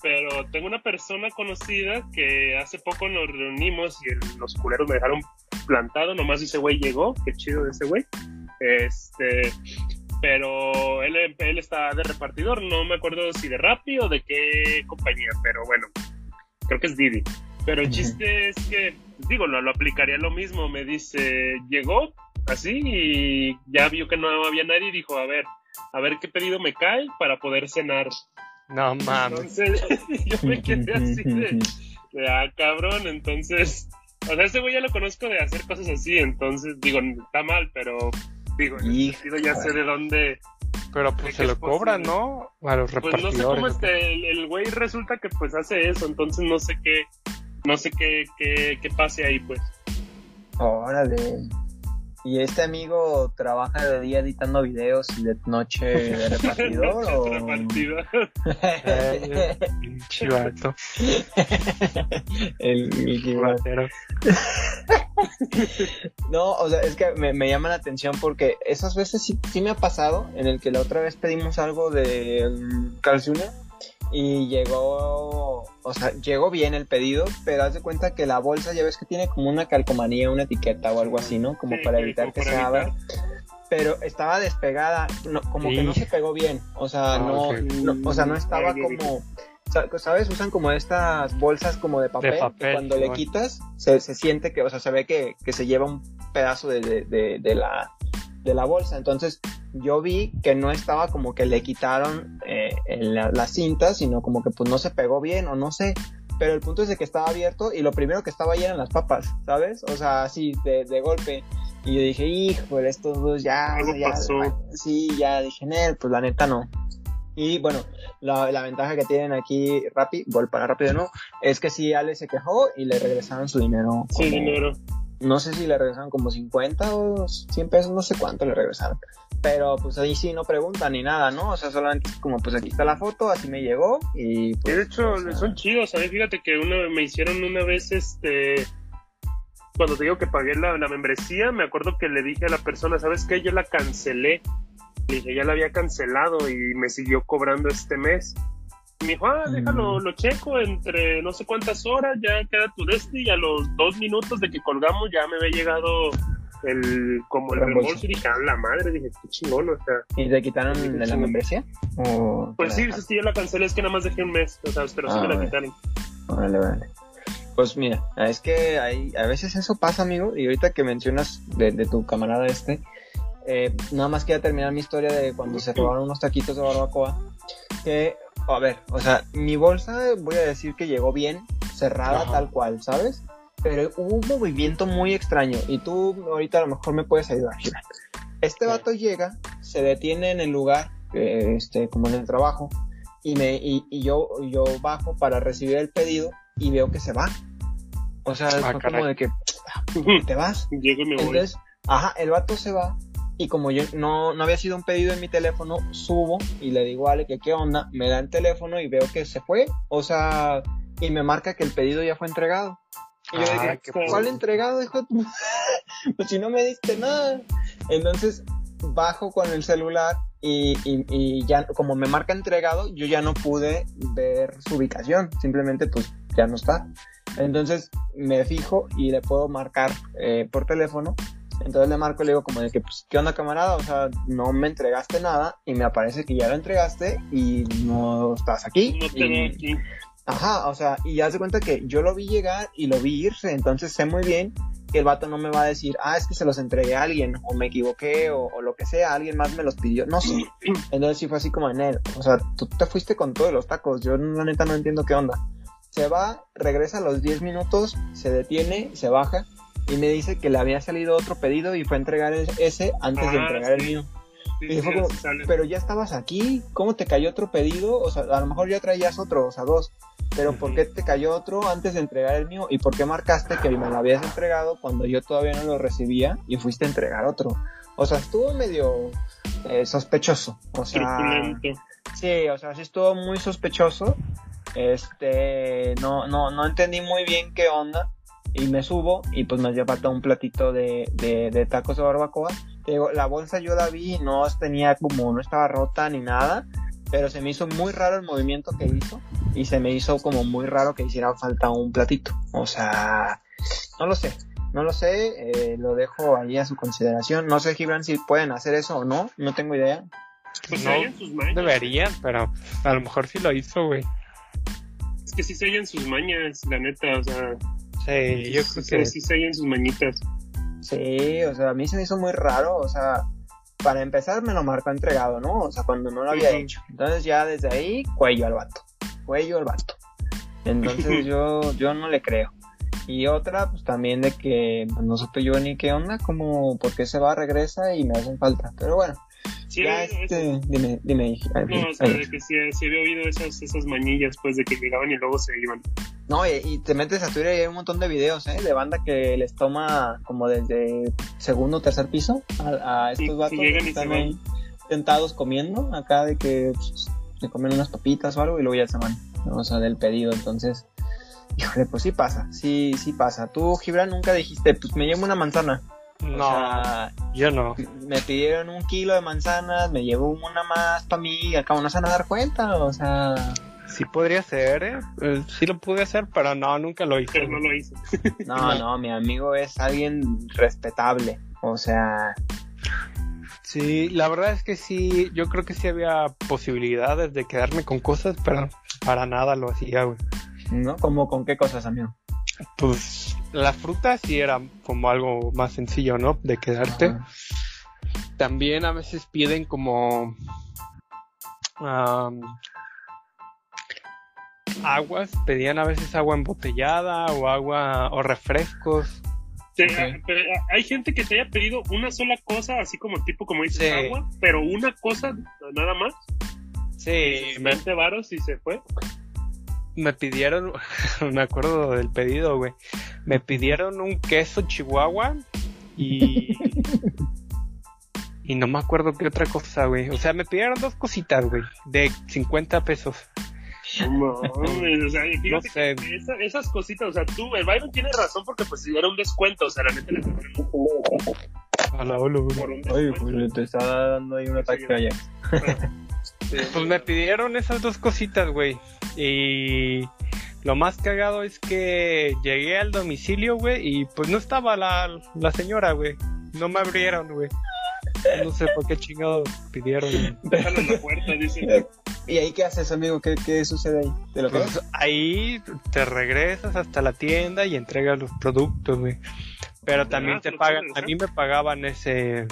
Speaker 3: pero tengo una persona conocida que hace poco nos reunimos y el- los culeros me dejaron plantado, nomás ese güey llegó, qué chido de ese güey. Este, pero él, él está de repartidor, no me acuerdo si de Rappi o de qué compañía, pero bueno, creo que es Didi. Pero el chiste es que, digo, lo, lo aplicaría lo mismo, me dice, llegó así y ya vio que no había nadie y dijo, a ver, a ver qué pedido me cae para poder cenar.
Speaker 2: No mames.
Speaker 3: Entonces, yo me quedé así de, de, ah, cabrón, entonces, o sea, ese güey ya lo conozco de hacer cosas así, entonces, digo, está mal, pero, digo, en ese sentido ya sé de dónde,
Speaker 2: Pero
Speaker 3: ¿De
Speaker 2: pues se lo cobran? ¿no? A los
Speaker 3: pues no
Speaker 2: repartidores.
Speaker 3: sé cómo este, el, el güey resulta que pues hace eso, entonces no sé qué, no sé qué, qué, qué pase ahí, pues.
Speaker 1: órale. ¿Y este amigo trabaja de día editando videos y de noche de repartidor? o...
Speaker 3: Repartidor.
Speaker 2: Eh, pinche vato,
Speaker 1: el, el
Speaker 2: ratero.
Speaker 1: No, o sea, es que me, me llama la atención porque esas veces sí, sí me ha pasado en el que la otra vez pedimos algo de Jr. y llegó, o sea, llegó bien el pedido, pero haz de cuenta que la bolsa ya ves que tiene como una calcomanía, una etiqueta o algo así, ¿no? Como
Speaker 3: Sí,
Speaker 1: para
Speaker 3: sí,
Speaker 1: evitar
Speaker 3: como
Speaker 1: que
Speaker 3: para
Speaker 1: se abra. Pero estaba despegada, no, como que no se pegó bien, o sea,
Speaker 2: Ah,
Speaker 1: no, o sea, no estaba como, sa- ¿sabes? Usan como estas bolsas como de papel, cuando le quitas se, se siente que, o sea, se ve que, que se lleva un pedazo de, de- de la, de la bolsa. Entonces yo vi que no estaba como que le quitaron eh, la, la cinta, sino como que pues no se pegó bien o no sé. Pero el punto es de que estaba abierto y lo primero que estaba ahí eran las papas, ¿sabes? O sea, así de, de golpe. Y yo dije, hijo, estos dos ya,
Speaker 3: Algo
Speaker 1: o sea, ya,
Speaker 3: pasó.
Speaker 1: sí, ya dije, "Nel, pues la neta no. Y bueno, la, la ventaja que tienen aquí Rappi, gol para rápido no, es que sí, Ale se quejó y le regresaron su dinero.
Speaker 3: Sí, dinero.
Speaker 1: No sé si le regresaron como 50 o 100 pesos, no sé cuánto le regresaron. Pero pues ahí sí no preguntan ni nada, ¿no? O sea, solamente es como pues aquí está la foto, así me llegó y
Speaker 3: Y
Speaker 1: pues...
Speaker 3: de hecho, son chidos, ¿sabes? Fíjate que una, me hicieron una vez, este, cuando te digo que pagué la, la membresía, me acuerdo que le dije a la persona, ¿sabes qué? Yo la cancelé. Le dije, ya la había cancelado y me siguió cobrando este mes. Y me dijo, ah, déjalo,
Speaker 1: Mm.
Speaker 3: lo checo entre no sé cuántas horas, ya queda tu destino y a los dos minutos de que colgamos ya me había llegado el, como el
Speaker 1: Reembolso.
Speaker 3: reembolso y dije, ah, la madre, dije, qué chingón, o sea.
Speaker 1: ¿Y te quitaron de la membresía? ¿O
Speaker 3: Pues sí, sí, sí, yo la cancelé, es que nada más dejé un mes, o sea, pero sí
Speaker 1: Ah,
Speaker 3: me la
Speaker 1: vale.
Speaker 3: quitaron.
Speaker 1: Vale, vale. Pues mira, es que hay, a veces eso pasa, amigo, y ahorita que mencionas de, de tu camarada este, eh, nada más quería terminar mi historia de cuando se robaron unos taquitos de barbacoa, que, a ver, o sea, mi bolsa, voy a decir que llegó bien, cerrada
Speaker 2: Ajá.
Speaker 1: tal cual, ¿sabes? Pero hubo un movimiento muy extraño, y tú ahorita a lo mejor me puedes ayudar. Este vato llega, se detiene en el lugar, eh, este, como en el trabajo, y me y, y yo yo bajo para recibir el pedido y veo que se va. O sea fue
Speaker 2: Ah, caray.
Speaker 1: como de que te vas
Speaker 3: Llego y me voy.
Speaker 1: entonces ajá el vato se va y como yo no, no había sido un pedido en mi teléfono subo y le digo a Ale que qué onda me da el teléfono y veo que se fue. O sea y me marca que el pedido ya fue entregado y yo
Speaker 2: Ah,
Speaker 1: dije
Speaker 2: qué
Speaker 1: ¿cuál entregado hijo pues si no me diste nada entonces bajo con el celular y, y- y ya como me marca entregado, yo ya no pude ver su ubicación, simplemente pues ya no está. Entonces me fijo y le puedo marcar eh, por teléfono. Entonces le marco y le digo como de que, pues, ¿qué onda camarada? O sea, no me entregaste nada y me aparece que ya lo entregaste y no estás aquí.
Speaker 3: No te
Speaker 1: Y-
Speaker 3: aquí.
Speaker 1: Ajá, o sea, y haz de cuenta que yo lo vi llegar y lo vi irse, entonces sé muy bien que el vato no me va a decir, ah, es que se los entregué a alguien, o me equivoqué, o, o lo que sea, alguien más me los pidió, no sé. Entonces sí fue así como en él, o sea, tú te fuiste con todos los tacos, yo la neta no entiendo qué onda. Se va, regresa a los 10 minutos, se detiene, se baja y me dice que le había salido otro pedido y fue a entregar ese antes de
Speaker 3: Ah,
Speaker 1: entregar el mío.
Speaker 3: Sí,
Speaker 1: Y
Speaker 3: sí,
Speaker 1: fue como, pero ya estabas aquí, ¿cómo te cayó otro pedido? O sea, a lo mejor ya traías otro, o sea, dos. Pero ¿por qué te cayó otro antes de entregar el mío? ¿Y por qué marcaste que me lo habías entregado cuando yo todavía no lo recibía y fuiste a entregar otro? O sea, estuvo medio eh, sospechoso. O sea, sí, o sea, sí estuvo muy sospechoso. Este, no, no, no entendí muy bien qué onda. Y me subo y pues me hacía falta un platito de, de, de tacos de barbacoa. La bolsa yo la vi y no tenía como, no estaba rota ni nada. Pero se me hizo muy raro el movimiento que hizo. Y se me hizo como muy raro que hiciera falta un platito. O sea, no lo sé. No lo sé, eh, lo dejo ahí a su consideración. No sé, Gibran, si pueden hacer eso o no, no tengo idea.
Speaker 3: Pues
Speaker 2: No,
Speaker 3: sus mañas.
Speaker 2: Deberían, pero a lo mejor sí lo hizo, güey.
Speaker 3: Es que sí se oyen sus mañas, la neta, o sea.
Speaker 2: Sí, yo
Speaker 3: sí,
Speaker 2: creo que
Speaker 3: sí se oyen sus mañitas.
Speaker 1: Sí, o sea, a mí se me hizo muy raro, o sea, para empezar me lo marcó entregado, ¿no? O sea, cuando no lo había hecho. Entonces ya desde ahí, cuello al vato, cuello al vato. Entonces yo, yo no le creo. Y otra, pues también de que pues, no supe yo ni qué onda, como por qué se va, regresa y me hacen falta. Pero bueno,
Speaker 3: Sí,
Speaker 1: ya
Speaker 3: eso-
Speaker 1: este, dime, dime.
Speaker 3: No, o sea, de que sí, sí había oído esas, esas manillas, pues, de que llegaban y luego se iban.
Speaker 1: No, y, y te metes a Twitter y hay un montón de videos, ¿eh? De banda que les toma como desde segundo o tercer piso a, estos
Speaker 3: sí
Speaker 1: vatos que están ahí tentados comiendo, acá de que pues, se comen unas papitas o algo y luego ya se van, ¿no? o sea, del pedido, entonces, híjole, pues sí pasa, sí, sí pasa. Tú, Gibran, nunca dijiste, pues me llevo una manzana. O
Speaker 2: no,
Speaker 1: sea,
Speaker 2: yo no.
Speaker 1: me pidieron un kilo de manzanas, me llevo una más para mí, acá no se van a dar cuenta, o sea...
Speaker 2: Sí podría ser, ¿eh? Eh, Sí lo pude hacer, pero no, nunca lo hice.
Speaker 3: Pero no lo hice.
Speaker 1: No, no, mi amigo es alguien respetable. O sea,
Speaker 2: Sí, la verdad es que sí, yo creo que sí había posibilidades de quedarme con cosas, pero para nada lo hacía, güey.
Speaker 1: ¿no? ¿Cómo con qué cosas, amigo?
Speaker 2: Pues la fruta sí era como algo más sencillo, ¿no? De quedarte.
Speaker 1: Ajá.
Speaker 2: También a veces piden como am, aguas, pedían a veces agua embotellada o agua o refrescos.
Speaker 1: Ok.
Speaker 3: ah, pero, ah, hay gente que te haya pedido una sola cosa, así como tipo, como dices,
Speaker 2: Sí.
Speaker 3: agua, pero una cosa nada más,
Speaker 2: Sí, me,
Speaker 3: 20 varos y se fue.
Speaker 2: me pidieron, me acuerdo del pedido, güey. Me pidieron un queso chihuahua y y no me acuerdo qué otra cosa, güey. O sea, me pidieron dos cositas, güey, de 50 pesos.
Speaker 3: No, mames, o sea, fíjate
Speaker 2: No sé.
Speaker 3: que esa- esas cositas, o sea, tú, el Byron tiene razón porque pues era un descuento, o sea, la neta le
Speaker 2: A la
Speaker 3: un
Speaker 1: Oye, pues te está dando ahí un ataque allá.
Speaker 2: Pues me pidieron esas dos cositas, güey. Y lo más cagado es que llegué al domicilio, güey, y pues no estaba la, la señora, güey. No me abrieron, güey. No sé por qué chingado pidieron.
Speaker 3: Déjalo en la puerta, dice.
Speaker 1: ¿Y ahí qué haces, amigo? ¿Qué, qué sucede ahí? ¿Te lo?
Speaker 2: Pues ahí te regresas hasta la tienda y entregas los productos, güey. Pero también
Speaker 3: Ah,
Speaker 2: te
Speaker 3: lo
Speaker 2: pagan, a mí me pagaban ese,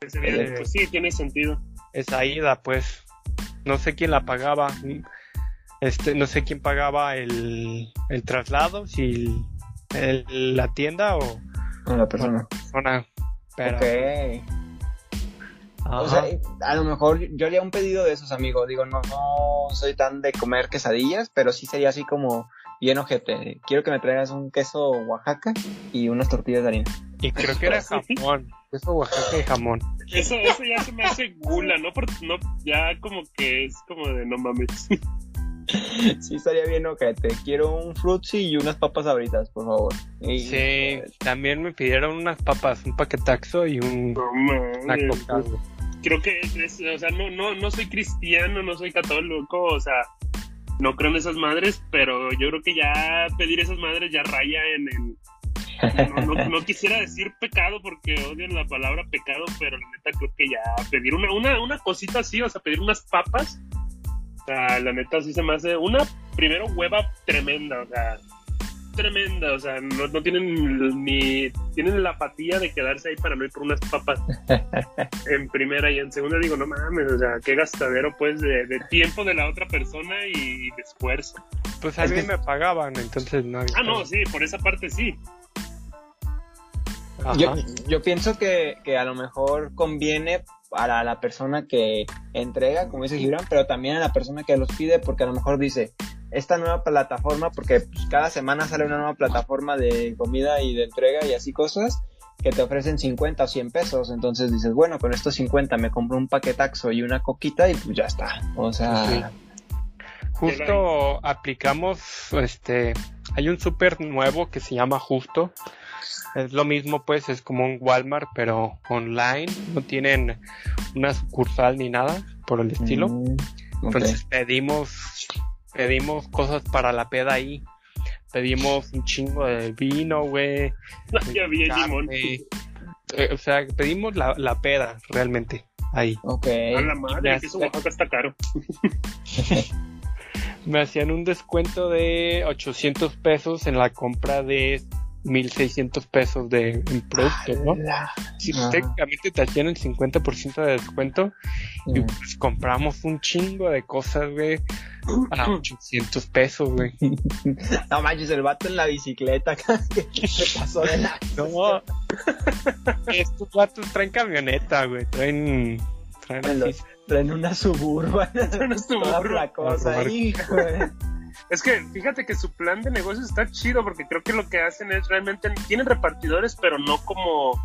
Speaker 3: Ese día, Pues sí, tiene sentido.
Speaker 2: esa ida, pues. No sé quién la pagaba. Este, no sé quién pagaba el, el traslado, si el- la tienda o
Speaker 1: No, la persona.
Speaker 2: persona. Pero,
Speaker 1: Ok.
Speaker 2: Ajá.
Speaker 1: O sea, a lo mejor yo haría un pedido de esos, amigo. Digo, no, no soy tan de comer quesadillas, pero sí sería así como bien ojete. Quiero que me traigas un queso Oaxaca y unas tortillas de harina.
Speaker 2: y creo que era jamón. Eso Oaxaca y jamón.
Speaker 3: Eso, eso ya se me hace gula, ¿no? Porque no, ya como que es como de no mames.
Speaker 1: Sí, estaría bien ojete. Quiero un frutzi y unas papas abritas, por favor. Y-
Speaker 2: Sí, también me pidieron unas papas, un paquetaxo y un, una coca, güey.
Speaker 3: Creo que, o sea, no, no, no soy cristiano, no soy católico, o sea, no creo en esas madres, pero yo creo que ya pedir esas madres ya raya en el... No, quisiera decir pecado porque odian la palabra pecado, pero la neta creo que ya pedir una, una, una cosita así, o sea, pedir unas papas, la neta sí se me hace una, primero hueva tremenda, o sea, tremenda, o sea, no, no tienen ni, tienen la apatía de quedarse ahí para no ir por unas papas en primera y en segunda digo, no mames, o sea, qué gastadero pues de, de tiempo de la otra persona y de esfuerzo.
Speaker 2: Pues a
Speaker 1: Es
Speaker 2: mí
Speaker 1: que-
Speaker 2: me pagaban, entonces no había
Speaker 3: Ah, no, sí, por esa parte sí.
Speaker 1: Yo, yo pienso que, que a lo mejor conviene para la persona que entrega, como dice Gibran, pero también a la persona que los pide, porque a lo mejor dice, esta nueva plataforma, porque pues, cada semana sale una nueva plataforma de comida y de entrega y así cosas, que te ofrecen 50 o 100 pesos, entonces dices, bueno, con estos 50 me compro un paquetaxo y una coquita y pues ya está. O sea,
Speaker 2: Sí. justo aplicamos, este, hay un súper nuevo que se llama Justo. Es lo mismo, pues, es como un Walmart, pero online. No tienen una sucursal ni nada por el estilo.
Speaker 1: Mm.
Speaker 2: Entonces pedimos, pedimos cosas para la peda ahí. Pedimos un chingo de vino, güey.
Speaker 3: Ya vi el limón.
Speaker 2: Eh, o sea, pedimos la, la peda, realmente, ahí.
Speaker 1: Ok.
Speaker 3: A la madre,
Speaker 2: Ya
Speaker 3: que eso. Oaxaca está caro.
Speaker 2: Me hacían un descuento de 800 pesos en la compra de 1600 pesos de en producto, ¿no? Si técnicamente te hacían el 50% de descuento y
Speaker 1: Mm.
Speaker 2: pues compramos un chingo de cosas, güey, a 800 pesos, güey.
Speaker 1: No manches, el vato en la bicicleta que se pasó de la...
Speaker 2: No, estos vatos traen camioneta, güey, traen... traen
Speaker 1: Bueno,
Speaker 2: así-
Speaker 1: Traen una
Speaker 3: tu
Speaker 1: Toda
Speaker 3: burro.
Speaker 1: flacosa,
Speaker 2: Burro.
Speaker 1: hijo.
Speaker 3: Es que fíjate que su plan de negocio está chido porque creo que lo que hacen es realmente tienen repartidores, pero no como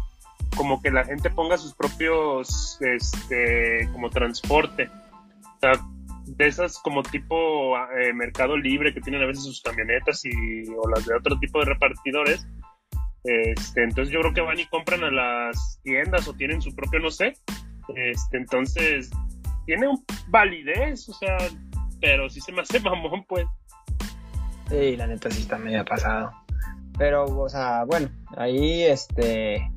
Speaker 3: como que la gente ponga sus propios este como transporte. O sea, de esas como tipo eh, Mercado Libre que tienen a veces sus camionetas y o las de otro tipo de repartidores. Este, entonces yo creo que van y compran a las tiendas o tienen su propio no sé. Este, entonces tiene un validez, o sea, pero sí se me hace mamón pues.
Speaker 1: Sí, la neta sí está medio pasado. Pero, o sea, bueno, ahí, este, eh,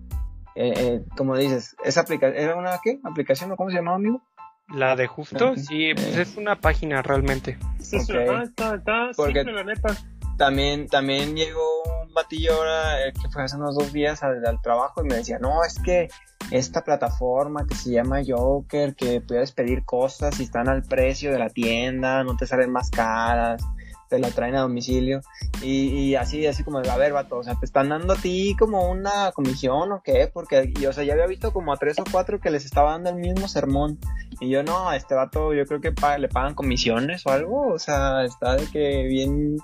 Speaker 1: eh, como dices, esa aplicación, ¿era una qué? ¿Aplicación o cómo se llamaba, amigo?
Speaker 2: La de justo, sí, pues
Speaker 1: Eh.
Speaker 2: es una página realmente.
Speaker 3: Sí, sí, ajá, está, está
Speaker 1: Porque-
Speaker 3: simple, la neta.
Speaker 1: También, también llegó un batillo ahora, eh, que fue hace unos dos días al, al trabajo y me decía, no, es que esta plataforma que se llama Joker, que puedes pedir cosas y están al precio de la tienda, no te salen más caras, te la traen a domicilio. Y, y así, así como, a ver, vato, o sea, te están dando a ti como una comisión o qué, porque, y, o sea, ya había visto como a tres o cuatro que les estaba dando el mismo sermón. Y yo no, a este vato yo creo que pa- le pagan comisiones o algo, o sea, está de que bien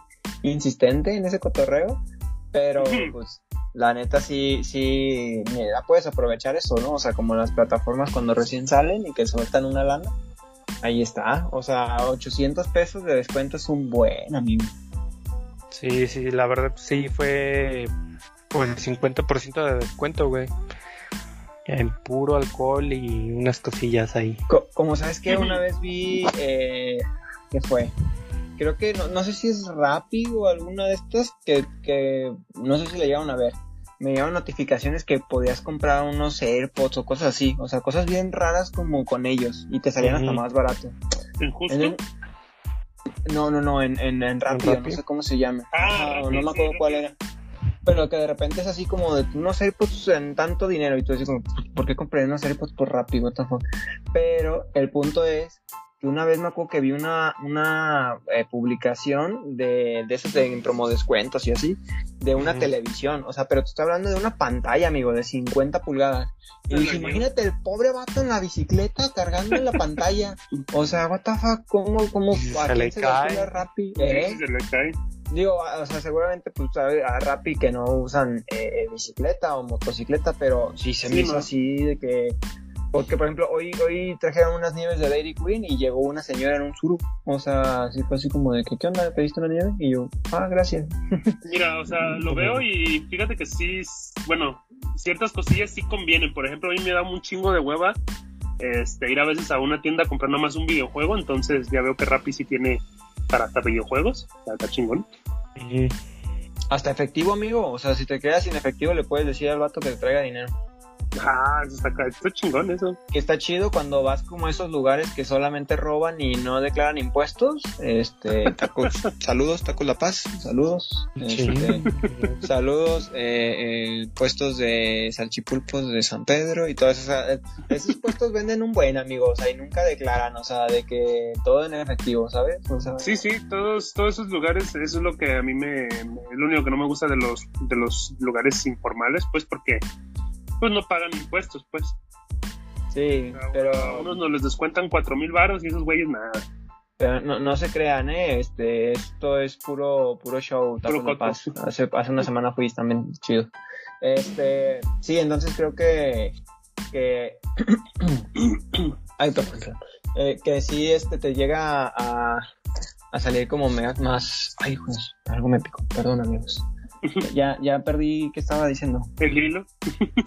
Speaker 1: insistente en ese cotorreo, pero pues la neta sí, sí, mira, puedes aprovechar eso, ¿no? O sea, como las plataformas cuando recién salen y que sueltan una lana, ahí está, o sea, 800 pesos de descuento es un buen amigo.
Speaker 2: Sí, sí, la verdad sí fue pues el 50% de descuento, güey. En puro alcohol y unas cosillas ahí.
Speaker 1: Co- como sabes que una vez vi, eh, ¿qué fue? Creo que, no, no sé si es Rappi o alguna de estas que, que no sé si le llegaron a ver. Me llegaron notificaciones que podías comprar unos AirPods o cosas así, o sea, cosas bien raras como con ellos y te salían hasta más barato.
Speaker 3: Injusto.
Speaker 1: En el- no, no, no, en, en, en Rappi? no sé cómo se llama.
Speaker 3: Ah,
Speaker 1: no me acuerdo cuál era. Pero que de repente es así como de unos AirPods en tanto dinero y tú dices como, ¿por qué compré unos AirPods por fuck? Pero el punto es que una vez me acuerdo que vi una, una eh, publicación de, de esos de en promo descuentos y así, de una televisión, o sea, pero te estoy hablando de una pantalla, amigo, de 50 pulgadas. Y
Speaker 3: Ay,
Speaker 1: dije, imagínate el pobre vato en la bicicleta cargando en la pantalla. O sea, what the fuck, ¿cómo, cómo,
Speaker 2: Se
Speaker 1: a
Speaker 2: le
Speaker 1: se le
Speaker 2: cae.
Speaker 1: Rappi? ¿Eh?
Speaker 3: se le cae.
Speaker 1: Digo, a- o sea, seguramente pues a Rappi que no usan eh, bicicleta o motocicleta, pero sí se me
Speaker 3: Sí,
Speaker 1: hizo
Speaker 3: ¿no?
Speaker 1: así de que... Porque, por ejemplo, hoy, hoy trajeron unas nieves de Dairy Queen y llegó una señora en un suru. O sea, así fue así como de que, ¿qué onda? ¿Pediste una nieve? Y yo, ah, gracias.
Speaker 3: Mira, o sea, lo veo y fíjate que sí, bueno, ciertas cosillas sí convienen. Por ejemplo, a mí me da un chingo de hueva este, ir a veces a una tienda a comprar nada más un videojuego. Entonces ya veo que Rappi sí tiene para hasta videojuegos. Está, está chingón.
Speaker 1: Hasta efectivo, amigo. O sea, si te quedas sin efectivo, le puedes decir al vato que te traiga dinero.
Speaker 3: Ah, eso está, está chingón eso.
Speaker 1: que está chido cuando vas como a esos lugares que solamente roban y no declaran impuestos. Este, tacos, saludos, Tacos La Paz, saludos.
Speaker 2: Sí.
Speaker 1: Este, saludos, eh, eh, puestos de salchipulpos de San Pedro y todas esas. eh, Esos puestos venden un buen, amigos, o sea, y nunca declaran, o sea, de que todo en efectivo, ¿sabes? O sea,
Speaker 3: Sí, sí, todos, todos esos lugares, eso es lo que a mí me, me- es lo único que no me gusta de los, de los lugares informales, pues porque pues no pagan impuestos, pues.
Speaker 1: sí,
Speaker 3: A
Speaker 1: pero,
Speaker 3: unos nos les descuentan cuatro mil baros y esos güeyes nada.
Speaker 1: pero no, no se crean, eh, este, esto es puro, puro show,
Speaker 3: Puro
Speaker 1: Paz. Hace, hace una semana fui también, chido. Este, sí, entonces creo que, que, ay, perdón. Eh, que sí, este, te llega a, a salir como más, ay, pues, algo me picó, perdón amigos. Ya, ya perdí, ¿qué estaba diciendo?
Speaker 3: El hilo.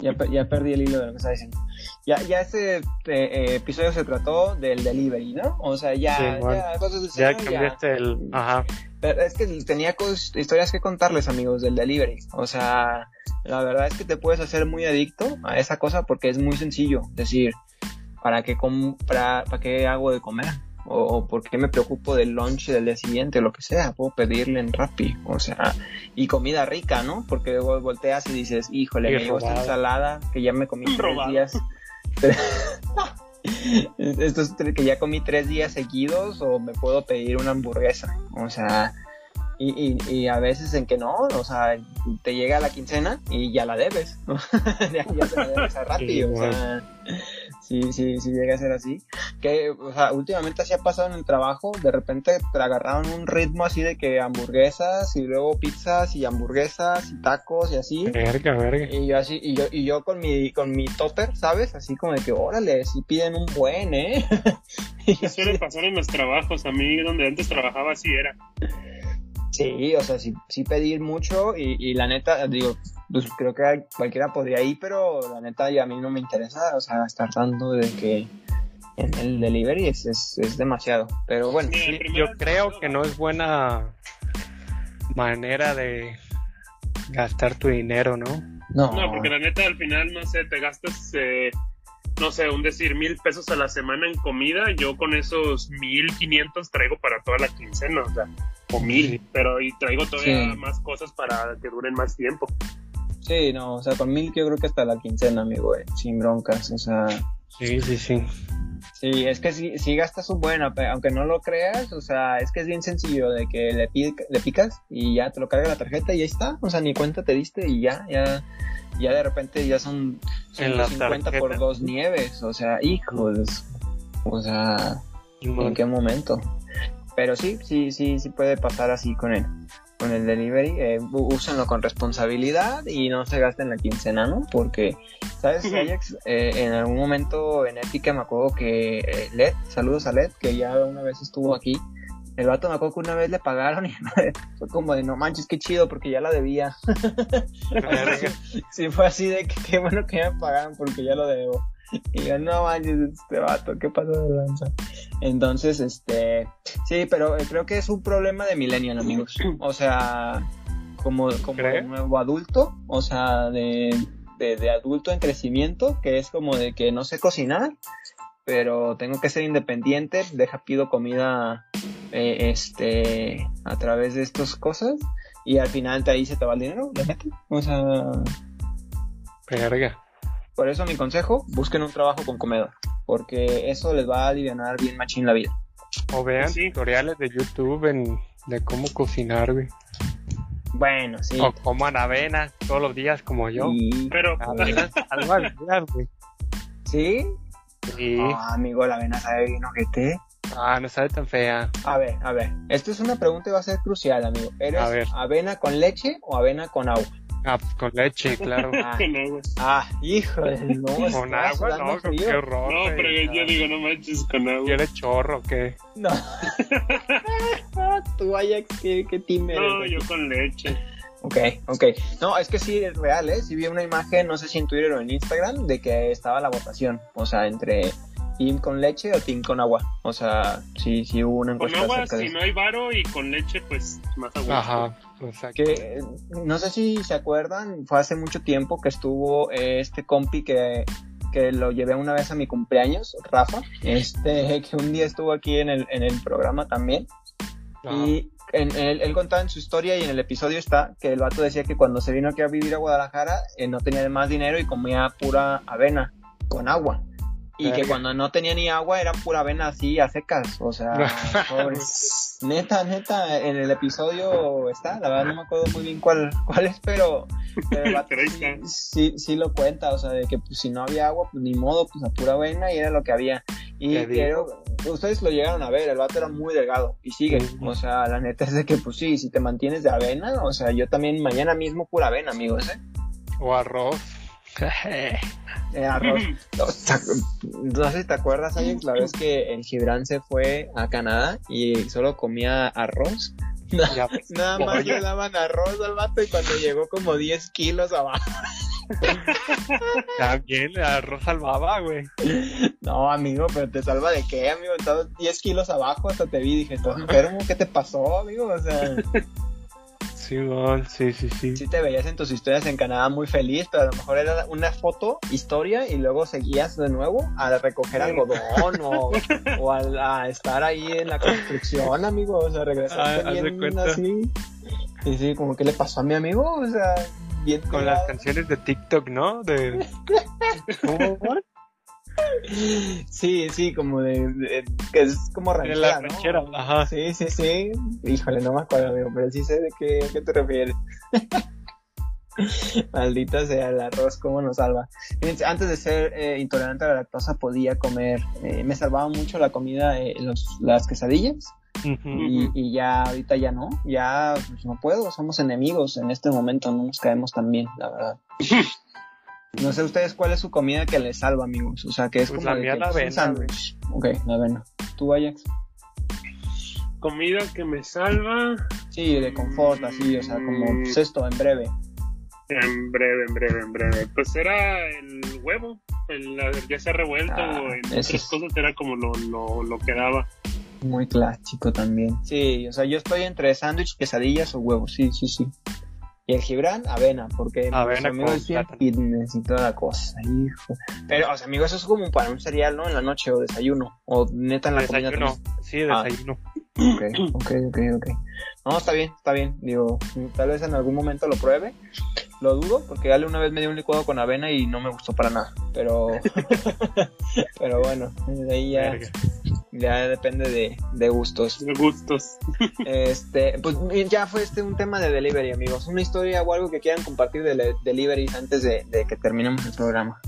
Speaker 1: Ya, ya perdí el hilo de lo que estaba diciendo. Ya, ya este eh, eh, episodio se trató del delivery, ¿no? O sea, ya,
Speaker 2: Sí, bueno.
Speaker 1: ya cosas del
Speaker 2: Ya cambiaste el. Ajá.
Speaker 1: Pero es que tenía cos- historias que contarles, amigos, del delivery. O sea, la verdad es que te puedes hacer muy adicto a esa cosa porque es muy sencillo. Decir, ¿para qué, com- para, ¿para qué hago de comer? O, o ¿por qué me preocupo del lunch del día siguiente? Lo que sea, puedo pedirle en Rappi. O sea, y comida rica, ¿no? Porque luego volteas y dices, híjole, me llegó esta ensalada que ya me comí tres
Speaker 3: Robado.
Speaker 1: días. Esto es que ya comí tres días seguidos o me puedo pedir una hamburguesa. O sea, y, y, y a veces en que no, o sea, te llega la quincena y ya la debes. ¿no? ya, ya se la debes a Rappi, o sea, sí, sí, sí llega a ser así. Que, o sea, últimamente así ha pasado en el trabajo, de repente te agarraron un ritmo así de que hamburguesas y luego pizzas y hamburguesas y tacos y así.
Speaker 2: Verga, verga.
Speaker 1: Y yo así, y yo, y yo con mi, con mi topper, ¿sabes? Así como de que, órale, sí piden un buen, ¿eh? Y yo
Speaker 3: Que
Speaker 1: así,
Speaker 3: suele pasar en los trabajos. A mí, donde antes trabajaba, así era.
Speaker 1: sí, o sea, sí, sí pedir mucho y, y la neta, digo, pues creo que cualquiera podría ir, pero la neta ya a mí no me interesa, o sea, estar dando de que en el delivery es, es, es demasiado. Pero bueno,
Speaker 2: Sí, yo creo que no es buena manera de gastar tu dinero, ¿no?
Speaker 1: no.
Speaker 3: No, porque la neta, al final, no sé, te gastas, eh, no sé, un decir, mil pesos a la semana en comida. Yo con esos mil quinientos traigo para toda la quincena, o sea, o mil. Pero y traigo todavía
Speaker 1: Sí.
Speaker 3: más cosas para que duren más tiempo.
Speaker 1: Sí, no, o sea, con mil yo creo que hasta la quincena, amigo, eh, sin broncas, o sea...
Speaker 2: Sí, sí, sí.
Speaker 1: Sí, es que si, si gastas un buen, ape- aunque no lo creas, o sea, es que es bien sencillo de que le, pic- le picas y ya te lo carga la tarjeta y ahí está, o sea, ni cuenta te diste y ya, ya, ya de repente ya son
Speaker 2: En la
Speaker 1: 150 por dos nieves, o sea, hijos, o sea, ¿en qué momento? Pero sí, sí, sí, sí puede pasar así con el, con el delivery, eh, úsenlo con responsabilidad y no se gasten la quincena, ¿no? Porque, ¿sabes. Ajax? Eh, en algún momento en Ética me acuerdo que eh, Led, saludos a Led, que ya una vez estuvo aquí, el vato me acuerdo que una vez le pagaron y fue como de no manches, qué chido, porque ya la debía. Sí, fue así de que qué bueno que me pagaron porque ya lo debo. Y yo, no manches, este vato, ¿qué pasó de lanza? Entonces, este, sí, pero eh, creo que es un problema de millennial, amigos. O sea, como, como de nuevo adulto, o sea, de, de, de adulto en crecimiento, que es como de que no sé cocinar, pero tengo que ser independiente, deja pido comida, eh, este, a través de estas cosas, y al final te ahí se te va el dinero, la neta. O sea,
Speaker 2: Verga.
Speaker 1: Por eso mi consejo, busquen un trabajo con comedor, porque eso les va a aliviar bien machín la vida.
Speaker 2: O vean
Speaker 3: Sí.
Speaker 2: tutoriales de YouTube en, de cómo cocinar, güey.
Speaker 1: Bueno, sí.
Speaker 2: O coman avena todos los días como yo.
Speaker 3: Pero,
Speaker 2: Avena, algo al día, güey.
Speaker 1: ¿Sí?
Speaker 2: Sí.
Speaker 1: Ah, amigo, la avena sabe bien ojete.
Speaker 2: Ah, no sabe tan fea.
Speaker 1: A ver, a ver. Esto es una pregunta y va a ser crucial, amigo. ¿Eres
Speaker 2: A ver.
Speaker 1: avena con leche o avena con agua?
Speaker 2: Ah, pues con leche, claro.
Speaker 1: Ah, ah híjole, no.
Speaker 2: con agua, no, con
Speaker 1: frío.
Speaker 2: qué horror.
Speaker 3: No, pero yo digo, no manches con agua.
Speaker 2: ¿Quiere chorro o qué?
Speaker 1: No. Tú vaya, qué, qué team eres,
Speaker 3: No, yo con leche.
Speaker 1: Ok, ok. No, es que sí es real, ¿eh? Sí vi una imagen, no sé si en Twitter o en Instagram, de que estaba la votación. O sea, entre team con leche o team con agua. O sea, sí, sí hubo una
Speaker 3: Con
Speaker 1: encuesta
Speaker 3: agua,
Speaker 1: acerca de
Speaker 3: si no hay varo, y con leche, pues más agua.
Speaker 2: Ajá. O sea,
Speaker 1: Que no sé si se acuerdan, fue hace mucho tiempo que estuvo eh, este compi que, que lo llevé una vez a mi cumpleaños, Rafa, este que un día estuvo aquí en el, en el programa también.
Speaker 2: ajá.
Speaker 1: Y en, en- él, él contaba en su historia y en el episodio está que el vato decía que cuando se vino aquí a vivir a Guadalajara eh, no tenía más dinero y comía pura avena con agua. Y que
Speaker 2: Verga.
Speaker 1: cuando no tenía ni agua era pura avena así a secas. O sea, pobre. Neta, neta, en el episodio está, la verdad no me acuerdo muy bien cuál, cuál es, pero, pero sí, sí, sí lo cuenta, o sea, de que pues, si no había agua, pues ni modo, pues a pura avena y era lo que había. Y quiero, ustedes lo llegaron a ver, el vato era muy delgado y sigue, o sea, la neta es de que pues sí, si te mantienes de avena, o sea, yo también mañana mismo pura avena, amigos, ¿eh?
Speaker 2: O arroz.
Speaker 1: Eh, arroz. No, sé si te acuerdas, Alex, la vez que el Gibran se fue a Canadá y solo comía arroz. Nada más le daban arroz al vato y cuando llegó como 10 kilos abajo.
Speaker 2: También arroz salvaba, güey.
Speaker 1: No, amigo, pero te salva de qué, amigo. Estabas 10 kilos abajo, hasta te vi y dije, ¿estás enfermo? ¿Qué te pasó, amigo? O sea,
Speaker 2: Sí, güey, sí, sí, sí.
Speaker 1: sí te veías en tus historias en Canadá muy feliz, pero a lo mejor era una foto, historia, y luego seguías de nuevo a recoger algodón o, a, estar ahí en la construcción, amigo. O sea,
Speaker 2: Ah,
Speaker 1: regresaste
Speaker 2: de
Speaker 1: bien así. Y sí, como, ¿qué le pasó a mi amigo? O sea, bien
Speaker 2: Con las canciones de TikTok, ¿no? De... ¿Cómo?
Speaker 1: Sí, sí, como de, de- que es como ranchera,
Speaker 2: la
Speaker 1: ¿no?
Speaker 2: ajá.
Speaker 1: Sí, sí, sí. Híjole, no me acuerdo, amigo, pero sí sé de qué, a qué te refieres. Maldita sea el arroz, cómo nos salva. Antes de ser eh, intolerante a la lactosa podía comer, eh, me salvaba mucho la comida, eh, los, las quesadillas y, y ya ahorita ya no, ya pues, no puedo, somos enemigos en este momento, no nos caemos tan bien, la verdad. No sé ustedes cuál es su comida que les salva, amigos. O sea, que es
Speaker 2: Pues
Speaker 1: como
Speaker 2: la
Speaker 1: de
Speaker 2: mía
Speaker 1: que
Speaker 2: la avena,
Speaker 1: sándwich. Ok, la avena. ¿Tú, Ajax?
Speaker 3: Comida que me salva.
Speaker 1: Sí, de confort, así, o sea, como
Speaker 3: Mm.
Speaker 1: pues, esto, en breve.
Speaker 3: En breve, en breve, en breve. Pues era el huevo, el, ya sea revuelto
Speaker 1: Ah,
Speaker 3: o en otras
Speaker 1: es-
Speaker 3: cosas era como lo, lo, lo que daba.
Speaker 1: Muy clásico también. Sí, o sea, yo estoy entre sándwich, quesadillas o huevos, sí, sí, sí. Y el Gibran, avena, porque
Speaker 2: Avena
Speaker 1: mi amigo
Speaker 2: con
Speaker 1: es bien
Speaker 2: plátano.
Speaker 1: fitness y toda la cosa, hijo. Pero, o sea, amigo, eso es como para un cereal, ¿no? En la noche o desayuno. O neta en la comida
Speaker 2: Desayuno. Sí,
Speaker 1: Ah.
Speaker 2: desayuno.
Speaker 1: Ok, ok, ok, ok. No, está bien, está bien. Digo, tal vez en algún momento lo pruebe. Lo dudo, porque Ale una vez me dio un licuado con avena y no me gustó para nada. Pero, pero bueno, de ahí ya,
Speaker 2: Verga.
Speaker 1: Ya depende de, de gustos.
Speaker 3: De gustos.
Speaker 1: Este, pues ya fue este un tema de delivery, amigos. Una historia o algo que quieran compartir de deliveries antes de, de que terminemos el programa.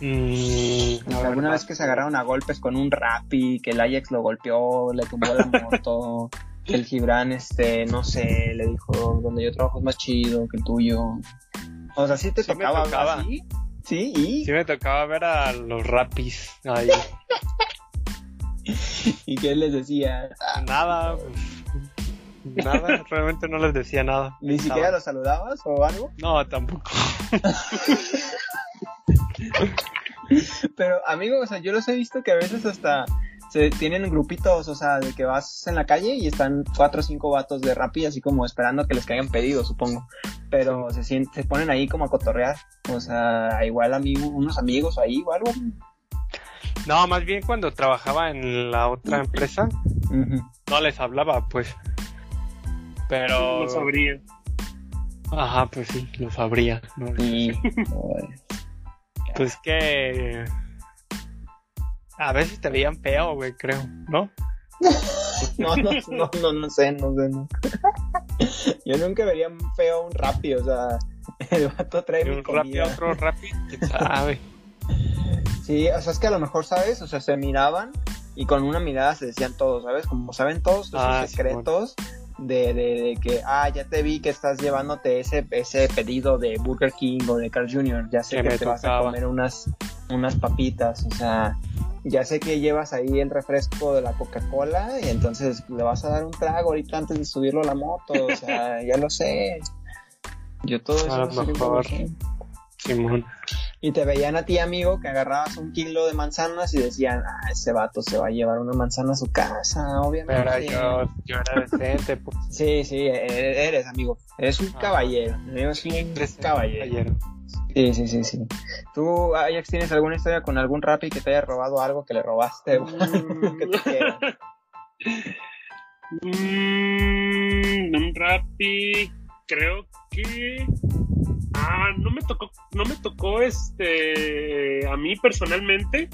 Speaker 2: Mm,
Speaker 1: alguna vez que se agarraron a golpes con un Rappi, que el Ajax lo golpeó, le tumbó la moto, que el Gibran, este, no sé, le dijo, donde yo trabajo es más chido que el tuyo. O sea, sí te
Speaker 2: Sí
Speaker 1: tocaba,
Speaker 2: tocaba.
Speaker 1: así? Sí, y,
Speaker 2: Sí me tocaba ver a los rapis ahí.
Speaker 1: y que él les decía, "Ah,
Speaker 2: Nada, pues, nada, realmente no les decía nada.
Speaker 1: ni siquiera los saludabas o algo.
Speaker 2: No, tampoco.
Speaker 1: Pero, amigo, o sea, yo los he visto que a veces hasta se tienen grupitos, o sea, de que vas en la calle y están cuatro o cinco vatos de Rappi así como esperando que les caigan pedidos, supongo. Pero se sien- se ponen ahí como a cotorrear, o sea, igual amigo, unos amigos ahí o algo.
Speaker 2: No, más bien cuando trabajaba en la otra empresa, no les hablaba, pues. Pero.
Speaker 3: No sabría.
Speaker 2: Ajá, pues sí, lo sabría. ¿no?
Speaker 1: Y, joder.
Speaker 2: Pues que. A veces te veían feo, güey, creo, ¿no?
Speaker 1: no, no, no, no, no sé, no sé, no. Yo nunca vería feo un Rappi, o sea, el vato trae
Speaker 2: un a otro rápido, quién sabe.
Speaker 1: Sí, o sea, es que a lo mejor, ¿sabes? O sea, se miraban y con una mirada se decían todos, ¿sabes? Como saben todos esos
Speaker 2: Ah,
Speaker 1: secretos de, de, de que, ah, ya te vi que estás llevándote ese, ese pedido de Burger King o de Carl Jr., ya sé
Speaker 2: Que
Speaker 1: te vas a comer unas, unas papitas, o sea, ya sé que llevas ahí el refresco de la Coca-Cola y entonces le vas a dar un trago ahorita antes de subirlo a la moto, o sea, ya lo sé. Yo todo eso
Speaker 2: A lo mejor. Simón.
Speaker 1: Y te veían a ti, amigo, que agarrabas un kilo de manzanas y decían, ah, ese vato se va a llevar una manzana a su casa, obviamente.
Speaker 2: Pero yo, yo era decente, pues.
Speaker 1: Sí, sí, e- eres, amigo. Eres un
Speaker 2: Ah.
Speaker 1: caballero. Eres un
Speaker 2: Eres
Speaker 1: caballero.
Speaker 2: caballero.
Speaker 1: Sí, sí, sí, sí. ¿Tú, Ajax, tienes alguna historia con algún Rappi que te haya robado algo que le robaste? que te?
Speaker 3: Mm, un Rappi, creo que. Ah, no me tocó, no me tocó este a mí personalmente,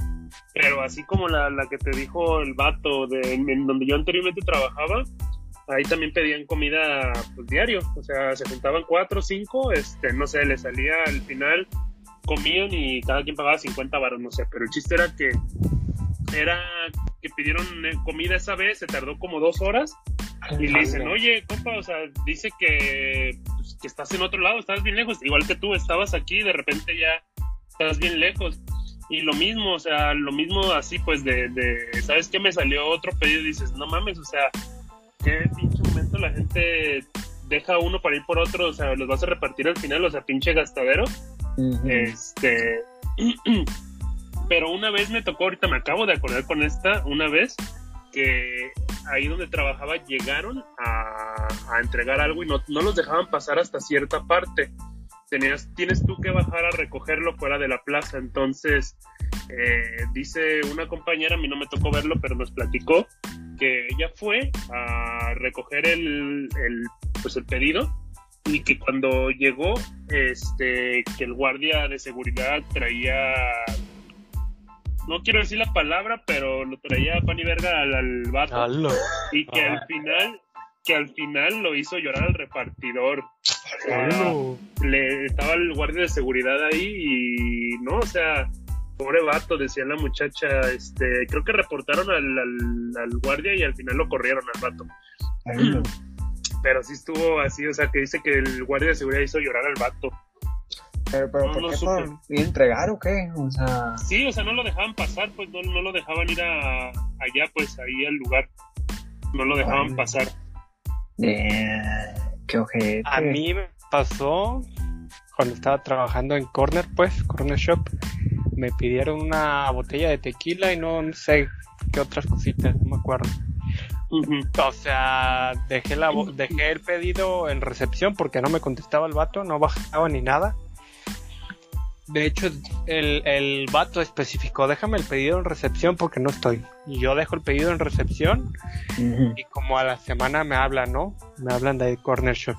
Speaker 3: pero así como la, la que te dijo el vato de en donde yo anteriormente trabajaba, ahí también pedían comida pues, diario, o sea, se juntaban cuatro o cinco, este, no sé, les salía al final, comían y cada quien pagaba 50 baros, no sé, pero el chiste era que era que pidieron eh, comida esa vez, se tardó como dos horas y le dicen, oye, compa, o sea, dice que, pues, que estás en otro lado, estás bien lejos, igual que tú, estabas aquí, de repente ya estás bien lejos. Y lo mismo, o sea, lo mismo así, pues, de, de ¿sabes qué? Me salió otro pedido y dices, no mames, o sea, qué pinche momento la gente deja uno para ir por otro, o sea, los vas a repartir al final, o sea, pinche gastadero. Este. Pero una vez me tocó, ahorita me acabo de acordar con esta, una vez que ahí donde trabajaba llegaron a, entregar algo y no, no los dejaban pasar hasta cierta parte tenías, tienes tú que bajar a recogerlo fuera de la plaza. Entonces, eh, dice una compañera, a mí no me tocó verlo, pero nos platicó que ella fue a recoger el, el, pues el pedido y que cuando llegó, este, que el guardia de seguridad traía, no quiero decir la palabra, pero lo traía pan y verga al, al vato. Y que al final que al final lo hizo llorar al repartidor. le estaba el guardia de seguridad ahí y no, o sea, pobre vato, decía la muchacha, este, creo que reportaron al, al, guardia y al final lo corrieron al vato. Pero sí estuvo así, o sea, que dice que el guardia de seguridad hizo llorar al vato.
Speaker 1: Pero, pero ¿por qué entregar o qué? O sea...
Speaker 3: Sí, o sea, no lo dejaban pasar, pues no, no lo dejaban ir a, allá, pues ahí al lugar. No lo dejaban pasar.
Speaker 1: Eh, qué ojete.
Speaker 2: A mí me pasó cuando estaba trabajando en Corner, pues, Corner Shop. Me pidieron una botella de tequila y no, sé qué otras cositas, no me acuerdo. O sea, dejé, la, dejé el pedido en recepción porque no me contestaba el vato, no bajaba ni nada. De hecho, el, el vato especificó, déjame el pedido en recepción porque no estoy. Y yo dejo el pedido en recepción y como a la semana me hablan, ¿no? Me hablan de Corner Shop.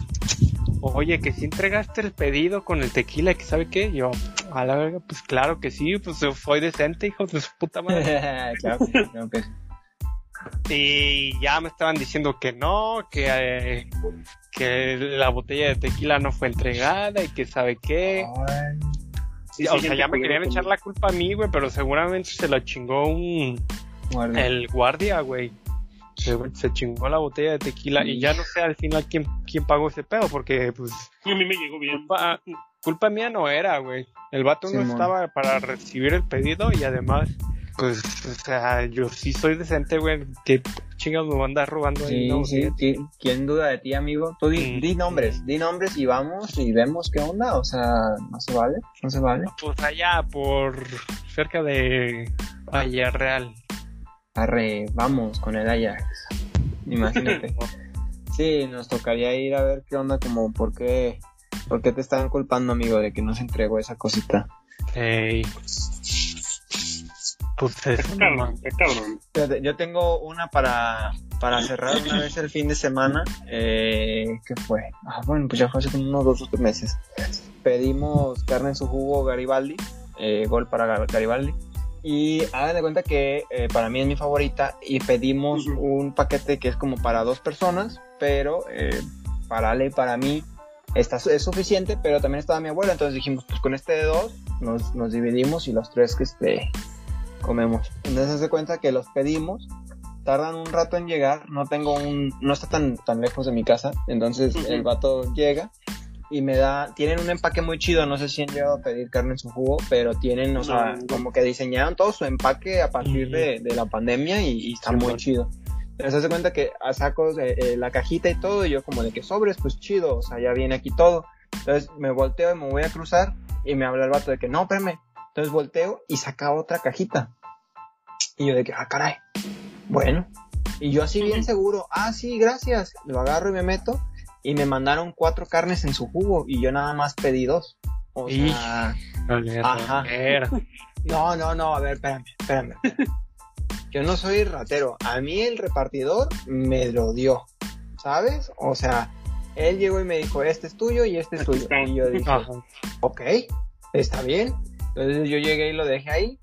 Speaker 2: Oye, que si entregaste el pedido con el tequila, que sabe qué? Yo, a la verga, pues claro que sí, pues fue decente, hijo de su puta madre. claro, claro que Y ya me estaban diciendo que no, que, eh, que la botella de tequila no fue entregada y que sabe qué o sea, ya me querían echar la culpa a mí, güey, pero seguramente se la chingó un... El guardia, güey. Se, chingó la botella de tequila y ya no sé al final quién, quién pagó ese pedo, porque pues...
Speaker 3: A mí me llegó bien.
Speaker 2: Culpa, mía no era, güey. El vato no estaba para recibir el pedido y además pues, o sea, yo sí soy decente, güey. ¿Qué chingados me van a andar robando
Speaker 1: ahí? No, sí, sí. ¿Quién duda de ti, amigo? Tú di, di, nombres, di nombres y vamos y vemos qué onda. O sea, no se vale, no se vale.
Speaker 2: Pues allá, por cerca de Valle Real.
Speaker 1: Arre, vamos con el Ajax. Imagínate. sí, nos tocaría ir a ver qué onda, como por qué, por qué te estaban culpando, amigo, de que no se entregó esa cosita.
Speaker 2: Hey. Pues es
Speaker 3: cabrón, es cabrón.
Speaker 1: Yo tengo una para, para cerrar una vez el fin de semana. Eh, ¿Qué fue? Ah, bueno, pues ya fue hace como unos dos o tres meses. Pedimos carne en su jugo Garibaldi, eh, gol para Garibaldi. Y hagan de cuenta que eh, para mí es mi favorita y pedimos un paquete que es como para dos personas, pero eh, para Ale y para mí está, es suficiente, pero también estaba mi abuela, entonces dijimos, pues con este de dos nos, nos dividimos y los tres que este, comemos. Entonces se cuenta que los pedimos, tardan un rato en llegar, no tengo un, no está tan, tan lejos de mi casa, entonces el vato llega y me da, tienen un empaque muy chido, no sé si han llegado a pedir carne en su jugo, pero tienen, o sea, como que diseñaron todo su empaque a partir de, la pandemia y, está muy chido. Entonces se cuenta que saco eh, eh, la cajita y todo, y yo como de que sobres, pues chido, o sea, ya viene aquí todo. Entonces me volteo y me voy a cruzar y me habla el vato de que no, espérame, entonces volteo y saca otra cajita. Y yo de que, ah, caray. Bueno. Y yo así bien seguro, ah, sí, gracias. Lo agarro y me meto. Y me mandaron cuatro carnes en su jugo y yo nada más pedí dos. O sea, ajá. No, no, no, a ver, espérame, espérame. Yo no soy ratero. A mí el repartidor me lo dio. ¿Sabes? O sea, él llegó y me dijo, este es tuyo y este es tuyo. Y yo dije, ok, está bien. Entonces yo llegué y lo dejé ahí.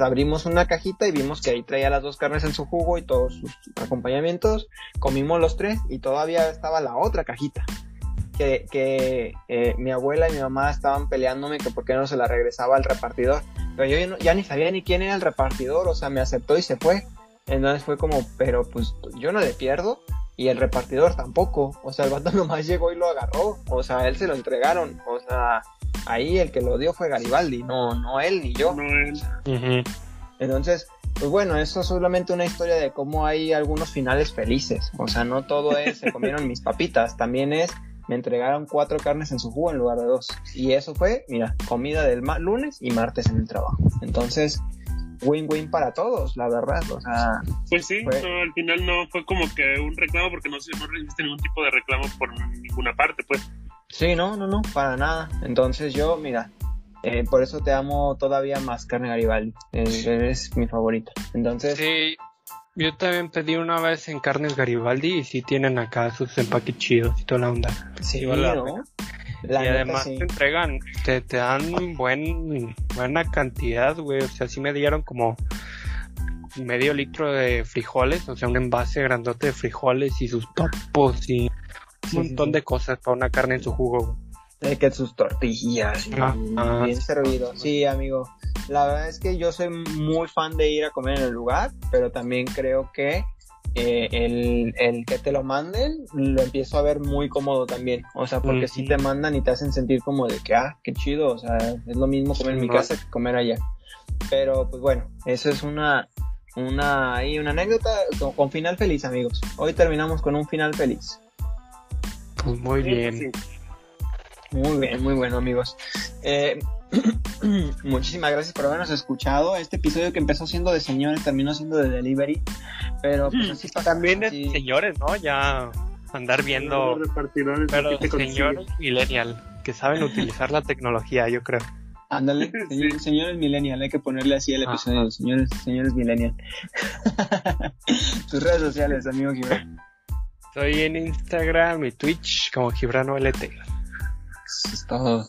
Speaker 1: Abrimos una cajita y vimos que ahí traía las dos carnes en su jugo y todos sus acompañamientos. Comimos los tres y todavía estaba la otra cajita. Que, que eh, mi abuela y mi mamá estaban peleándome que por qué no se la regresaba al repartidor. Pero yo ya ni sabía ni quién era el repartidor, o sea, me aceptó y se fue. Entonces fue como, pero pues yo no le pierdo y el repartidor tampoco. O sea, el vato nomás llegó y lo agarró. O sea, él se lo entregaron. O sea, ahí el que lo dio fue Garibaldi, no, no él ni yo.
Speaker 3: No, él.
Speaker 1: Entonces, pues bueno, eso es solamente una historia de cómo hay algunos finales felices. O sea, no todo es se comieron mis papitas, también es me entregaron cuatro carnes en su jugo en lugar de dos. Y eso fue, mira, comida del ma- lunes y martes en el trabajo. Entonces, win-win para todos, la verdad. O sea,
Speaker 3: Pues sí,
Speaker 1: Fue-
Speaker 3: no, al final no fue como que un reclamo porque no, se- no recibiste ningún tipo de reclamo por ninguna parte, pues.
Speaker 1: Sí, no, no, no, para nada. Entonces yo, mira, eh, por eso te amo todavía más, carne Garibaldi. Eh, Eres mi favorita. Entonces,
Speaker 2: Sí, yo también pedí una vez en Carnes Garibaldi y sí tienen acá sus empaques chidos y toda la onda.
Speaker 1: sí.
Speaker 2: La y además
Speaker 1: sí.
Speaker 2: te entregan, te, te dan buen, buena cantidad, güey. O sea, sí me dieron como medio litro de frijoles, o sea, un envase grandote de frijoles y sus topos y
Speaker 1: Sí,
Speaker 2: montón
Speaker 1: sí,
Speaker 2: de cosas para una carne en su jugo. güey.
Speaker 1: De que sus tortillas y
Speaker 2: Ah, ah,
Speaker 1: bien
Speaker 2: sí.
Speaker 1: servido. Sí, amigo. La verdad es que yo soy muy fan de ir a comer en el lugar, pero también creo que eh, el, el que te lo manden lo empiezo a ver muy cómodo también. O sea, porque
Speaker 2: Ujú.
Speaker 1: si te mandan y te hacen sentir como de que, ah, qué chido. O sea, es lo mismo comer en mi
Speaker 2: No.
Speaker 1: casa que comer allá. Pero pues bueno, eso es una, una, y una anécdota con, con final feliz, amigos. Hoy terminamos con un final feliz.
Speaker 2: Pues muy bien.
Speaker 3: Sí.
Speaker 1: Muy bien, muy bueno, amigos. Eh, muchísimas gracias por habernos escuchado. Este episodio que empezó siendo de señores terminó siendo de delivery. Pero pues así pasa.
Speaker 2: También
Speaker 1: así-
Speaker 2: señores, ¿no? Ya andar viendo,
Speaker 3: repartidores
Speaker 2: pero señores millennial, que saben utilizar la tecnología, yo creo.
Speaker 1: Ándale,
Speaker 3: Sí.
Speaker 1: señores millennial, hay que ponerle así el
Speaker 2: Ajá.
Speaker 1: episodio, señores, señores millennial. Tus redes sociales, amigo Gibran.
Speaker 2: Estoy en Instagram y Twitch como Gibrano LT.
Speaker 1: Eso es todo.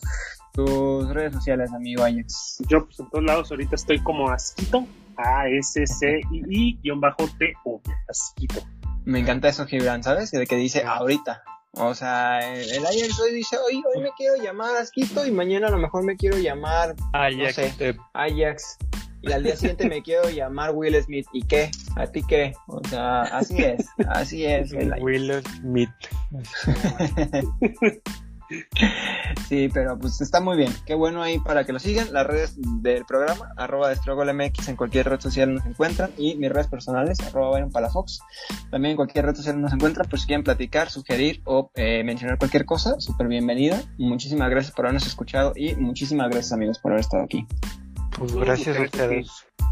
Speaker 1: Tus redes sociales, amigo Ajax.
Speaker 3: Yo, pues en todos lados, ahorita estoy como Asquito. A-S-C-I-I-T-O. Asquito.
Speaker 1: Me encanta eso, Gibran, ¿sabes? De que dice ahorita. O sea, el, el Ajax hoy dice, hoy, hoy me quiero llamar Asquito y mañana a lo mejor me quiero llamar
Speaker 2: ya
Speaker 1: No sé.
Speaker 2: que te-
Speaker 1: Ajax. Y al día siguiente me quiero llamar Will Smith. ¿Y qué? ¿A ti qué? O sea, así es. Así es.
Speaker 2: Will Smith.
Speaker 1: Sí, pero pues está muy bien. Qué bueno ahí para que lo sigan. Las redes del programa, arroba MX en cualquier red social nos encuentran. Y mis redes personales, arroba Byron Palafox. También en cualquier red social nos encuentran. Pues si quieren platicar, sugerir o eh, mencionar cualquier cosa, súper bienvenida. Muchísimas gracias por habernos escuchado y muchísimas gracias amigos por haber estado aquí.
Speaker 2: Pues gracias a ustedes. Que